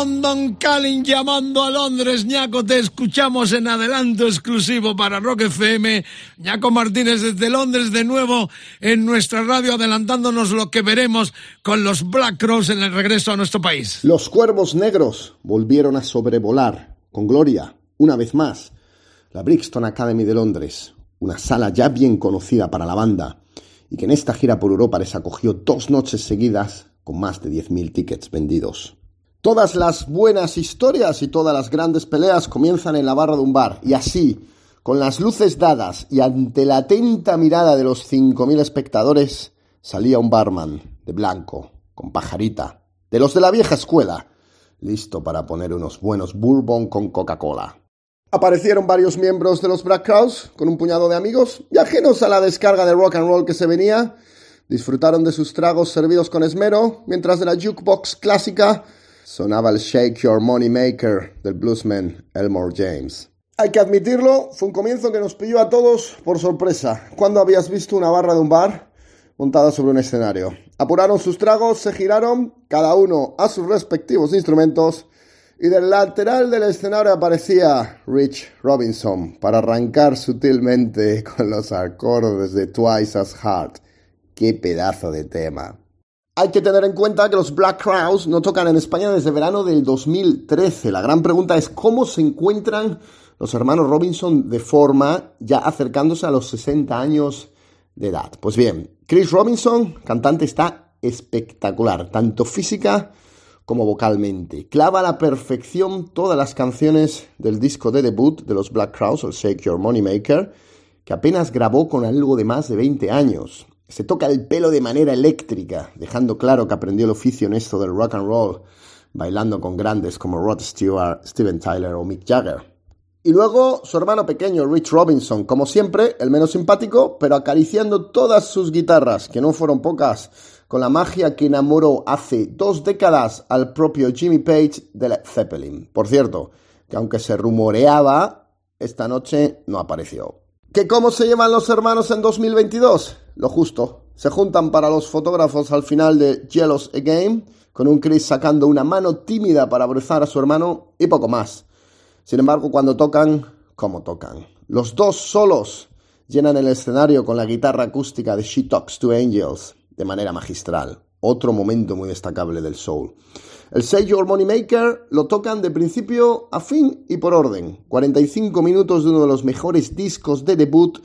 London Calling llamando a Londres. Ñaco, te escuchamos en adelanto exclusivo para Rock FM. Ñaco Martínez desde Londres de nuevo en nuestra radio adelantándonos lo que veremos con los Black Crows en el regreso a nuestro país. Los cuervos negros volvieron a sobrevolar con gloria, una vez más, la Brixton Academy de Londres, una sala ya bien conocida para la banda y que en esta gira por Europa les acogió dos noches seguidas con más de 10.000 tickets vendidos. Todas las buenas historias y todas las grandes peleas comienzan en la barra de un bar, y así, con las luces dadas y ante la atenta mirada de los 5.000 espectadores, salía un barman, de blanco, con pajarita, de los de la vieja escuela, listo para poner unos buenos bourbon con Coca-Cola. Aparecieron varios miembros de los Black Crowes con un puñado de amigos y ajenos a la descarga de rock and roll que se venía, disfrutaron de sus tragos servidos con esmero, mientras de la jukebox clásica sonaba el Shake Your Money Maker del bluesman Elmore James. Hay que admitirlo, fue un comienzo que nos pilló a todos por sorpresa. ¿Cuándo habías visto una barra de un bar montada sobre un escenario? Apuraron sus tragos, se giraron, cada uno a sus respectivos instrumentos, y del lateral del escenario aparecía Rich Robinson para arrancar sutilmente con los acordes de Twice as Hard. ¡Qué pedazo de tema! Hay que tener en cuenta que los Black Crowes no tocan en España desde verano del 2013. La gran pregunta es cómo se encuentran los hermanos Robinson de forma ya acercándose a los 60 años de edad. Pues bien, Chris Robinson, cantante, está espectacular, tanto física como vocalmente. Clava a la perfección todas las canciones del disco de debut de los Black Crowes, el Shake Your Money Maker, que apenas grabó con algo de más de 20 años. Se toca el pelo de manera eléctrica, dejando claro que aprendió el oficio en esto del rock and roll, bailando con grandes como Rod Stewart, Steven Tyler o Mick Jagger. Y luego su hermano pequeño, Rich Robinson, como siempre, el menos simpático, pero acariciando todas sus guitarras, que no fueron pocas, con la magia que enamoró hace dos décadas al propio Jimmy Page de Led Zeppelin. Por cierto, que aunque se rumoreaba, esta noche no apareció. ¿Que cómo se llevan los hermanos en 2022? Lo justo. Se juntan para los fotógrafos al final de Jealous Again, con un Chris sacando una mano tímida para abrazar a su hermano y poco más. Sin embargo, cuando tocan, ¿cómo tocan? Los dos solos llenan el escenario con la guitarra acústica de She Talks to Angels de manera magistral. Otro momento muy destacable del soul. El Say Your Money Maker lo tocan de principio a fin y por orden. 45 minutos de uno de los mejores discos de debut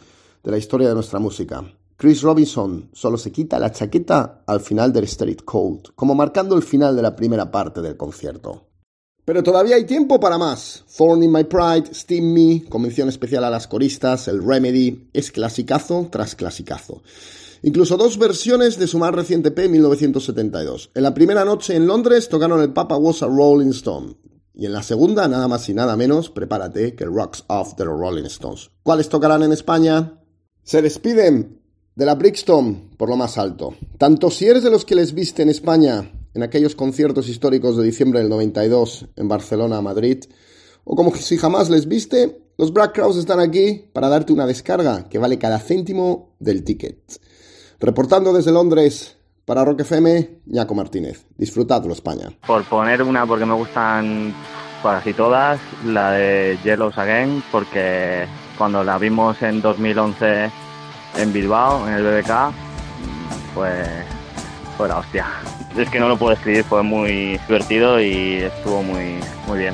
de la historia de nuestra música. Chris Robinson solo se quita la chaqueta al final del Street Cold, como marcando el final de la primera parte del concierto. Pero todavía hay tiempo para más. Thorn in My Pride, Steam Me, convención especial a las coristas, el Remedy, es clasicazo tras clasicazo. Incluso dos versiones de su más reciente P 1972. En la primera noche en Londres tocaron el Papa Was a Rolling Stone. Y en la segunda, nada más y nada menos, prepárate que Rocks Off los Rolling Stones. ¿Cuáles tocarán en España? Se despiden de la Brixton por lo más alto. Tanto si eres de los que les viste en España en aquellos conciertos históricos de diciembre del 92 en Barcelona, Madrid, o como si jamás les viste, los Black Crowes están aquí para darte una descarga que vale cada céntimo del ticket. Reportando desde Londres para Rock FM, Ñaco Martínez. Disfrutadlo, España. Por poner una, porque me gustan casi todas, la de Yellows Again, porque cuando la vimos en 2011 en Bilbao, en el BBK, pues fue la hostia. Es que no lo puedo escribir, fue muy divertido y estuvo muy, muy bien.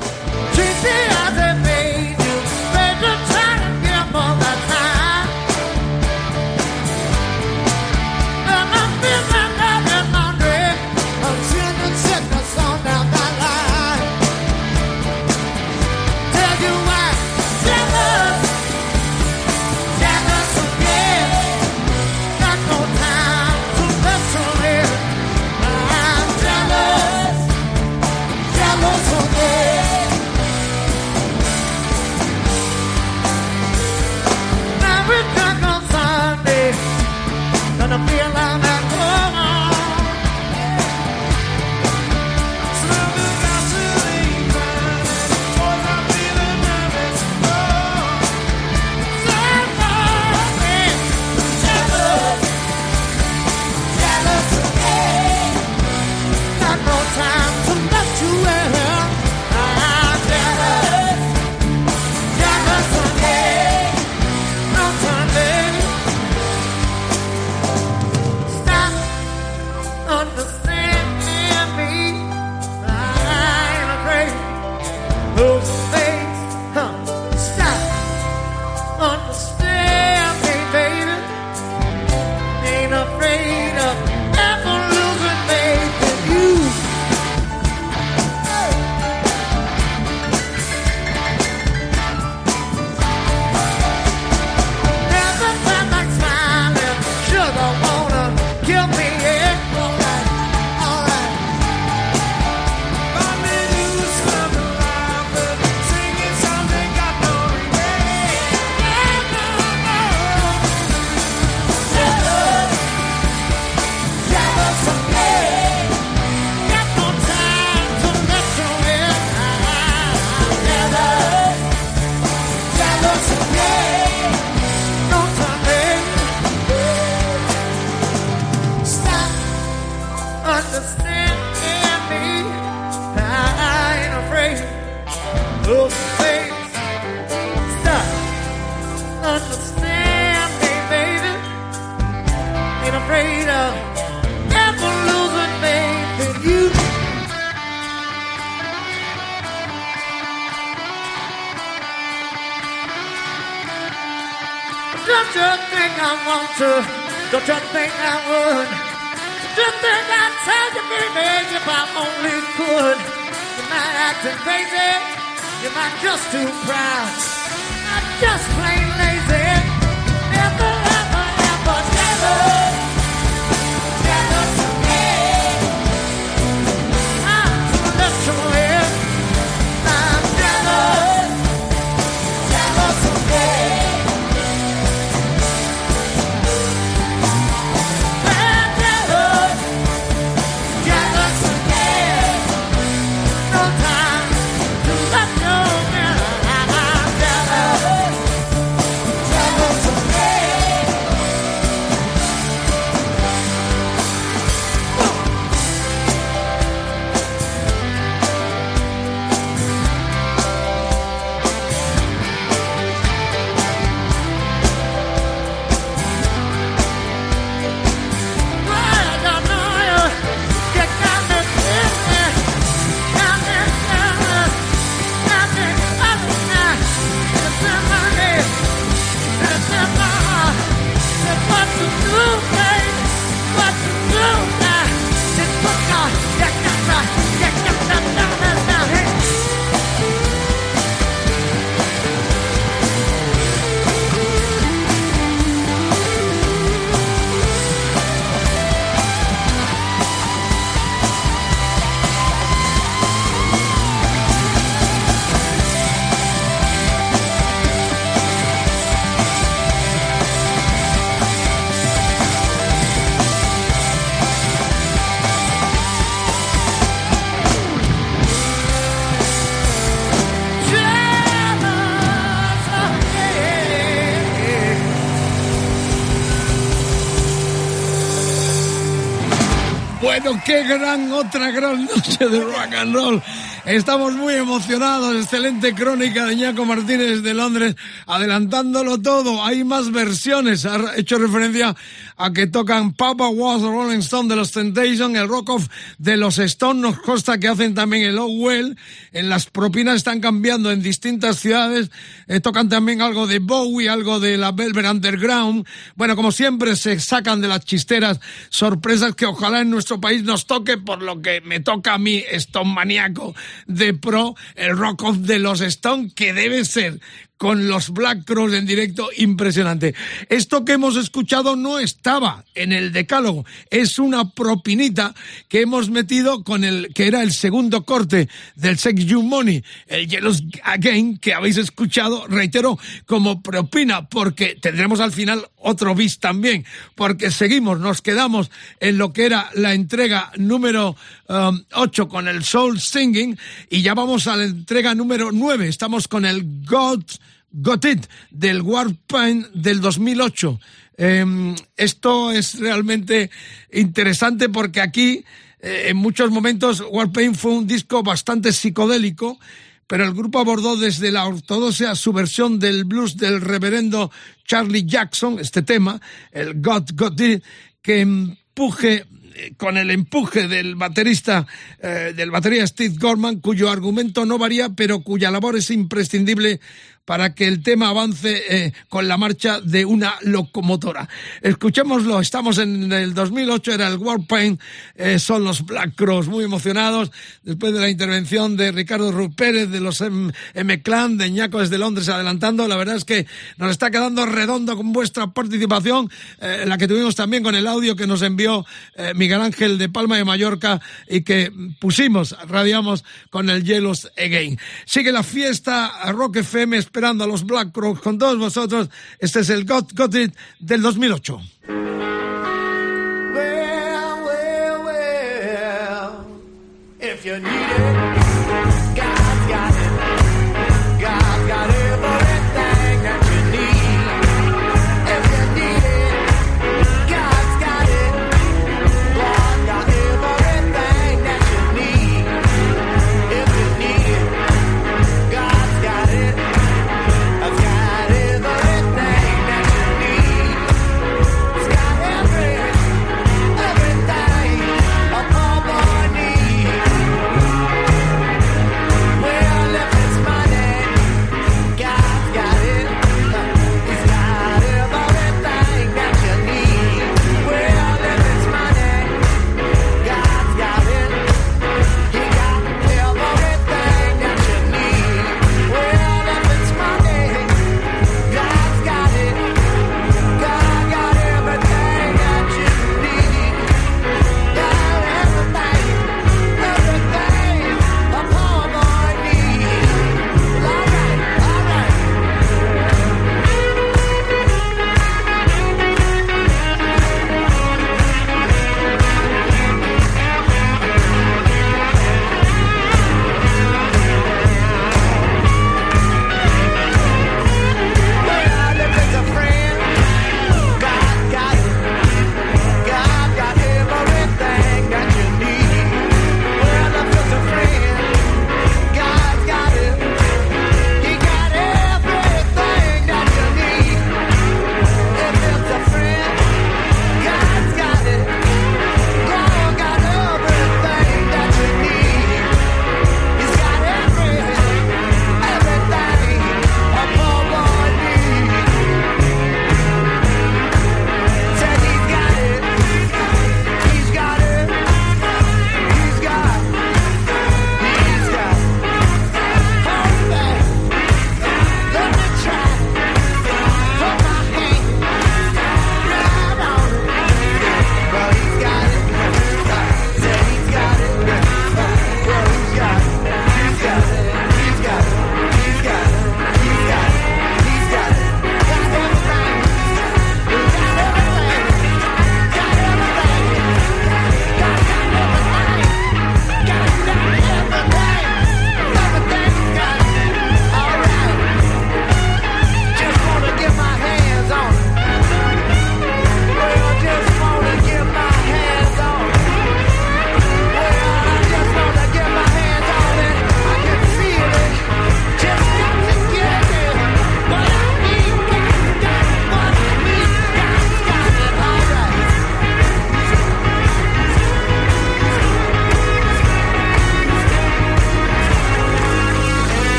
Qué gran, otra gran noche de rock and roll. Estamos muy emocionados. Excelente crónica de Ñaco Martínez de Londres, adelantándolo todo. Hay más versiones. Ha hecho referencia a que tocan Papa Was Rolling Stone de los Temptation, el Rock Off de los Stone. Nos consta que hacen también el Oh Well. En las propinas están cambiando en distintas ciudades. Eh, tocan también algo de Bowie, algo de la Velvet Underground. Bueno, como siempre, se sacan de las chisteras sorpresas que ojalá en nuestro país nos toque, por lo que me toca a mí, Stone maníaco de pro, el rock off de los Stone, que debe ser con los Black Cross en directo impresionante. Esto que hemos escuchado no estaba en el decálogo, es una propinita que hemos metido con el que era el segundo corte del Sex You Money, el Jealous Again, que habéis escuchado, reitero, como propina, porque tendremos al final otro bis también, porque seguimos, nos quedamos en lo que era la entrega número 8 con el Soul Singing y ya vamos a la entrega número 9, estamos con el God Got It del Warpaint del 2008. Eh, esto es realmente interesante porque aquí eh, en muchos momentos Warpaint fue un disco bastante psicodélico, pero el grupo abordó desde la ortodoxia su versión del blues del reverendo Charlie Jackson, este tema, el God Got It, que empuje eh, con el empuje del baterista, eh, del batería Steve Gorman, cuyo argumento no varía, pero cuya labor es imprescindible para que el tema avance eh, con la marcha de una locomotora. Escuchémoslo, estamos en el 2008, era el Warpaint, eh, son los Black Cross, muy emocionados, después de la intervención de Ricardo Ruiz Pérez, de los M, Clan, de Ñaco desde Londres adelantando, la verdad es que nos está quedando redondo con vuestra participación, eh, la que tuvimos también con el audio que nos envió eh, Miguel Ángel de Palma de Mallorca y que pusimos, radiamos con el Yellows Again. Sigue la fiesta Rock FM esperando a los Black Cross con todos vosotros. Este es el Got, Got It del 2008. Well, well, well, if you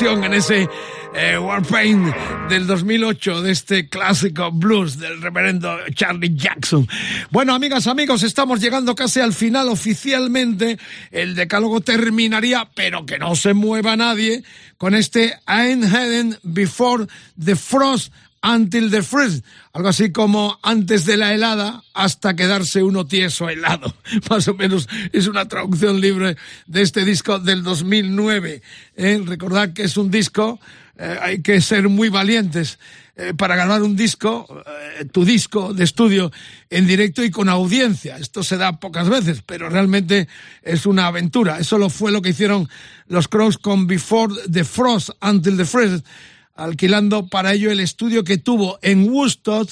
en ese eh, Warpaint del 2008 de este clásico blues del reverendo Charlie Jackson. Bueno, amigas, amigos, estamos llegando casi al final oficialmente. El decálogo terminaría, pero que no se mueva nadie, con este I'm heading before the frost until the freeze, algo así como antes de la helada hasta quedarse uno tieso helado. Más o menos es una traducción libre de este disco del 2009. ¿eh? Recordad que es un disco, eh, hay que ser muy valientes eh, para grabar un disco, tu disco de estudio en directo y con audiencia. Esto se da pocas veces, pero realmente es una aventura. Eso lo fue lo que hicieron los Crows con Before the Frost, Until the Freeze alquilando para ello el estudio que tuvo en Woodstock,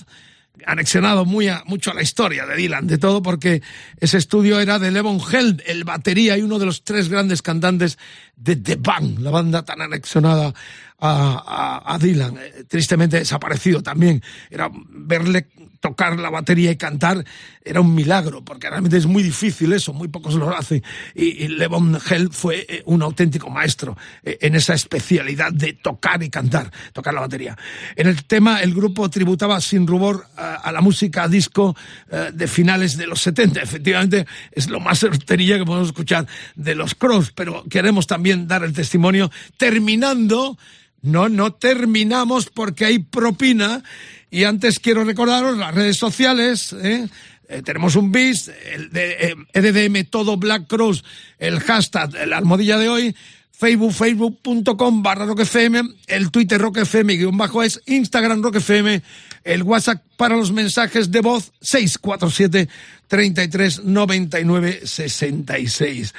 anexionado muy a, mucho a la historia de Dylan, de todo, porque ese estudio era de Levon Held, el batería y uno de los tres grandes cantantes de The Bang, la banda tan anexionada a, a, a Dylan, eh, tristemente desaparecido también. Era verle tocar la batería y cantar era un milagro, porque realmente es muy difícil eso, muy pocos lo hacen. Y, y Levon Hell fue eh, un auténtico maestro eh, en esa especialidad de tocar y cantar, tocar la batería. En el tema, el grupo tributaba sin rubor a, a la música disco eh, de finales de los 70. Efectivamente, es lo más certerilla que podemos escuchar de los Cross, pero queremos también dar el testimonio terminando no, no terminamos porque hay propina. Y antes quiero recordaros las redes sociales. ¿eh? Eh, tenemos un bis, el de eh, EDDM Todo Black Cross, el hashtag, la almohadilla de hoy. Facebook, facebook.com barra roquefm, el Twitter roquefm guion bajo es, Instagram roquefm, el WhatsApp para los mensajes de voz 647 33 99 66.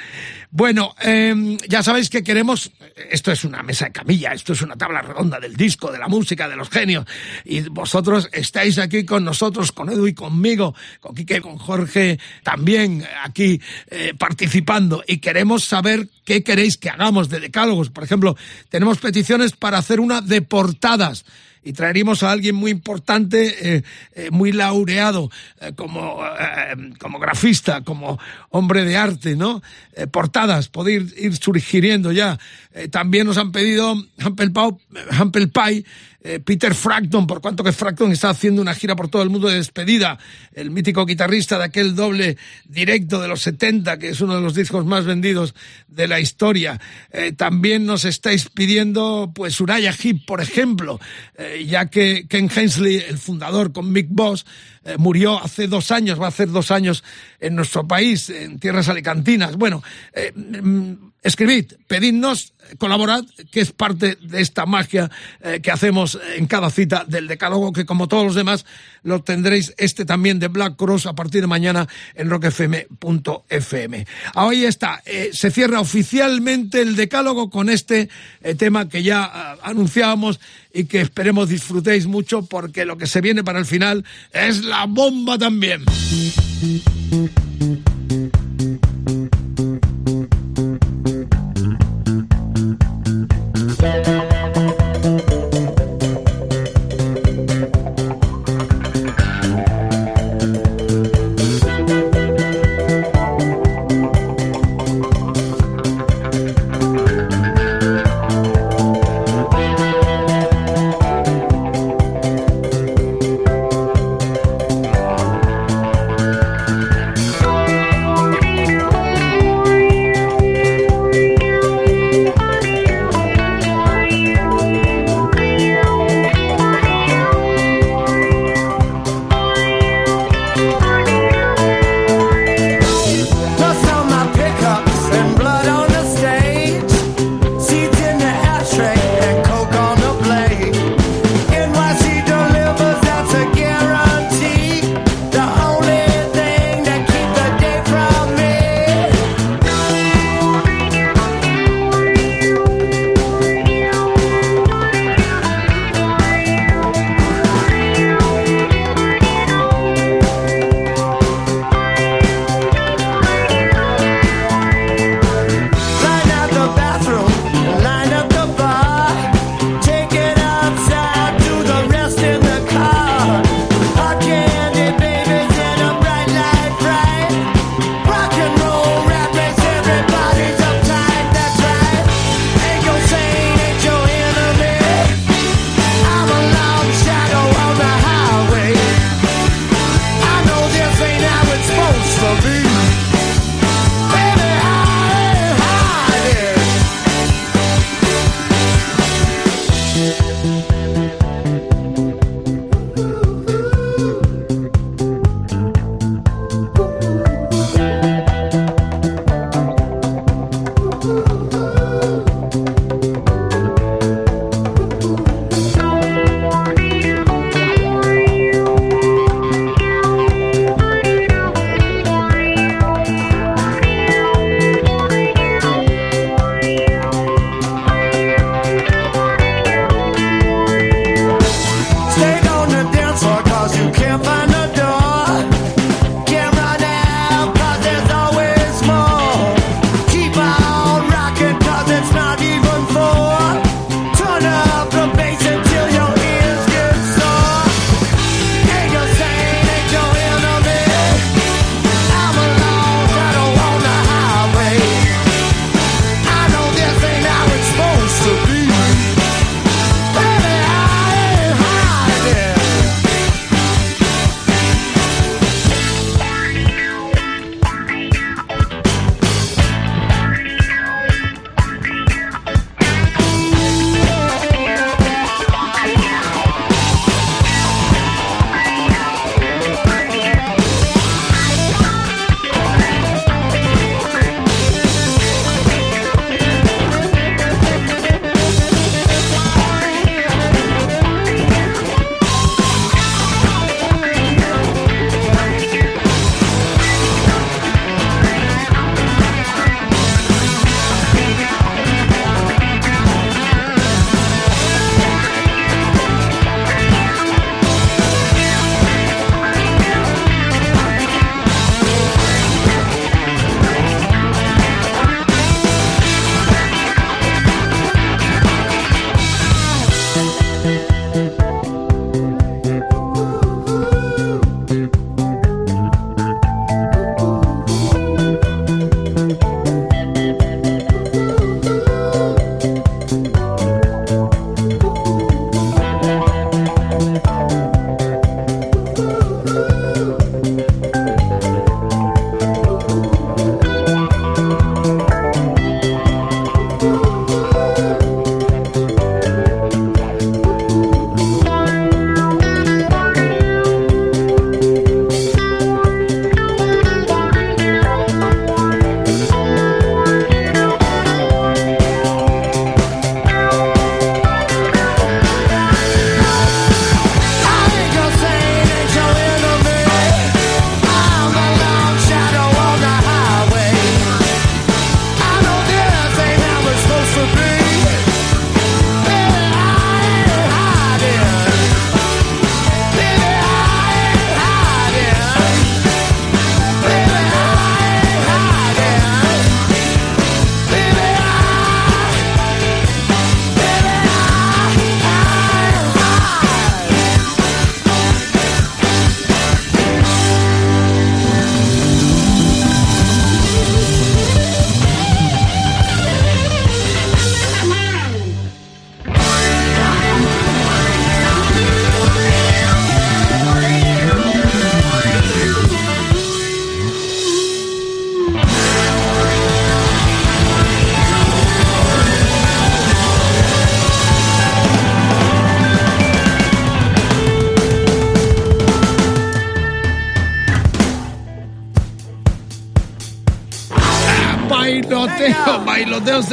Bueno, eh, ya sabéis que queremos, esto es una mesa de camilla, esto es una tabla redonda del disco, de la música, de los genios, y vosotros estáis aquí con nosotros, con Edu y conmigo, con Quique, con Jorge, también aquí eh, participando, y queremos saber qué queréis que hagamos de decálogos. Por ejemplo, tenemos peticiones para hacer una de portadas y traeríamos a alguien muy importante, eh, eh, muy laureado eh, como, como grafista, como hombre de arte, ¿no? Portadas, poder ir, ir sugiriendo ya. También nos han pedido Pie eh, Peter Frampton, por cuanto que Frampton está haciendo una gira por todo el mundo de despedida, el mítico guitarrista de aquel doble directo de los 70, que es uno de los discos más vendidos de la historia. Eh, también nos estáis pidiendo, pues, Uraya Heep, por ejemplo, eh, ya que Ken Hensley, el fundador con Mick Boss, murió hace dos años, va a hacer dos años en nuestro país, en tierras alicantinas. Bueno, mm, escribid, pedidnos, colaborad, que es parte de esta magia eh, que hacemos en cada cita del decálogo, que como todos los demás lo tendréis este también de Black Cross a partir de mañana en rockfm.fm. Ahí está, eh, se cierra oficialmente el decálogo con este eh, tema que ya ah, anunciábamos y que esperemos disfrutéis mucho porque lo que se viene para el final es la bomba también.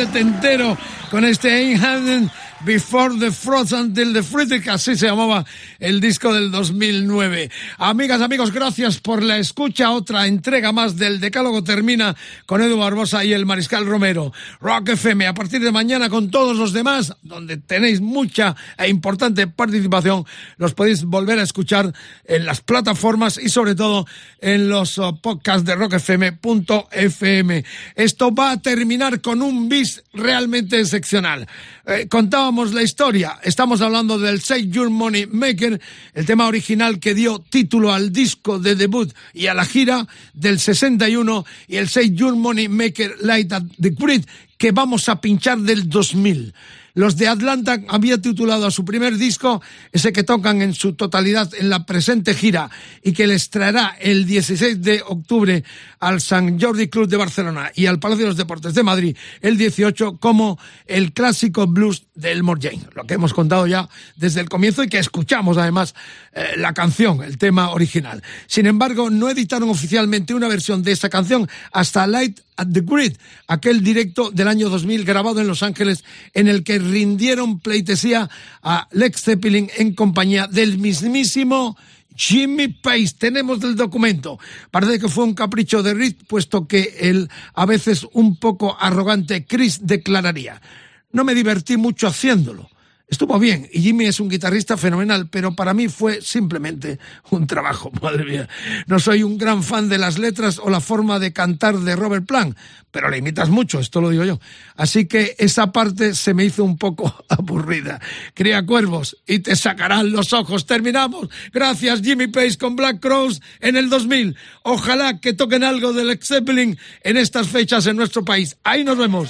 Setentero con este Einhaden Before the Frost Until the Fruit, así se llamaba el disco del 2009. Amigas, amigos, gracias por la escucha. Otra entrega más del Decálogo termina con Edu Barbosa y el Mariscal Romero. Rock FM, a partir de mañana con todos los demás, donde tenéis mucha e importante participación, los podéis volver a escuchar en las plataformas y sobre todo en los uh, podcasts de rockfm.fm. Esto va a terminar con un bis realmente excepcional. Eh, contábamos la historia. Estamos hablando del Say Your Money Maker, el tema original que dio título al disco de debut y a la gira del 61 y el Say Your Money Maker Light at the Grid que vamos a pinchar del 2000. Los de Atlanta había titulado a su primer disco, ese que tocan en su totalidad en la presente gira y que les traerá el 16 de octubre al San Jordi Club de Barcelona y al Palacio de los Deportes de Madrid el 18 como el clásico blues de Elmore James, lo que hemos contado ya desde el comienzo y que escuchamos además eh, la canción, el tema original. Sin embargo, no editaron oficialmente una versión de esa canción hasta Light at the Grid, aquel directo del año 2000 grabado en Los Ángeles en el que rindieron pleitesía a Lex Zeppelin en compañía del mismísimo Jimmy Page, tenemos el documento. Parece que fue un capricho de Reed, puesto que el a veces un poco arrogante Chris declararía, no me divertí mucho haciéndolo. Estuvo bien y Jimmy es un guitarrista fenomenal, pero para mí fue simplemente un trabajo, madre mía. No soy un gran fan de las letras o la forma de cantar de Robert Plant, pero le imitas mucho, esto lo digo yo. Así que esa parte se me hizo un poco aburrida. Cría cuervos y te sacarán los ojos. Terminamos. Gracias Jimmy Page con Black Crows en el 2000. Ojalá que toquen algo del Zeppelin en estas fechas en nuestro país. Ahí nos vemos.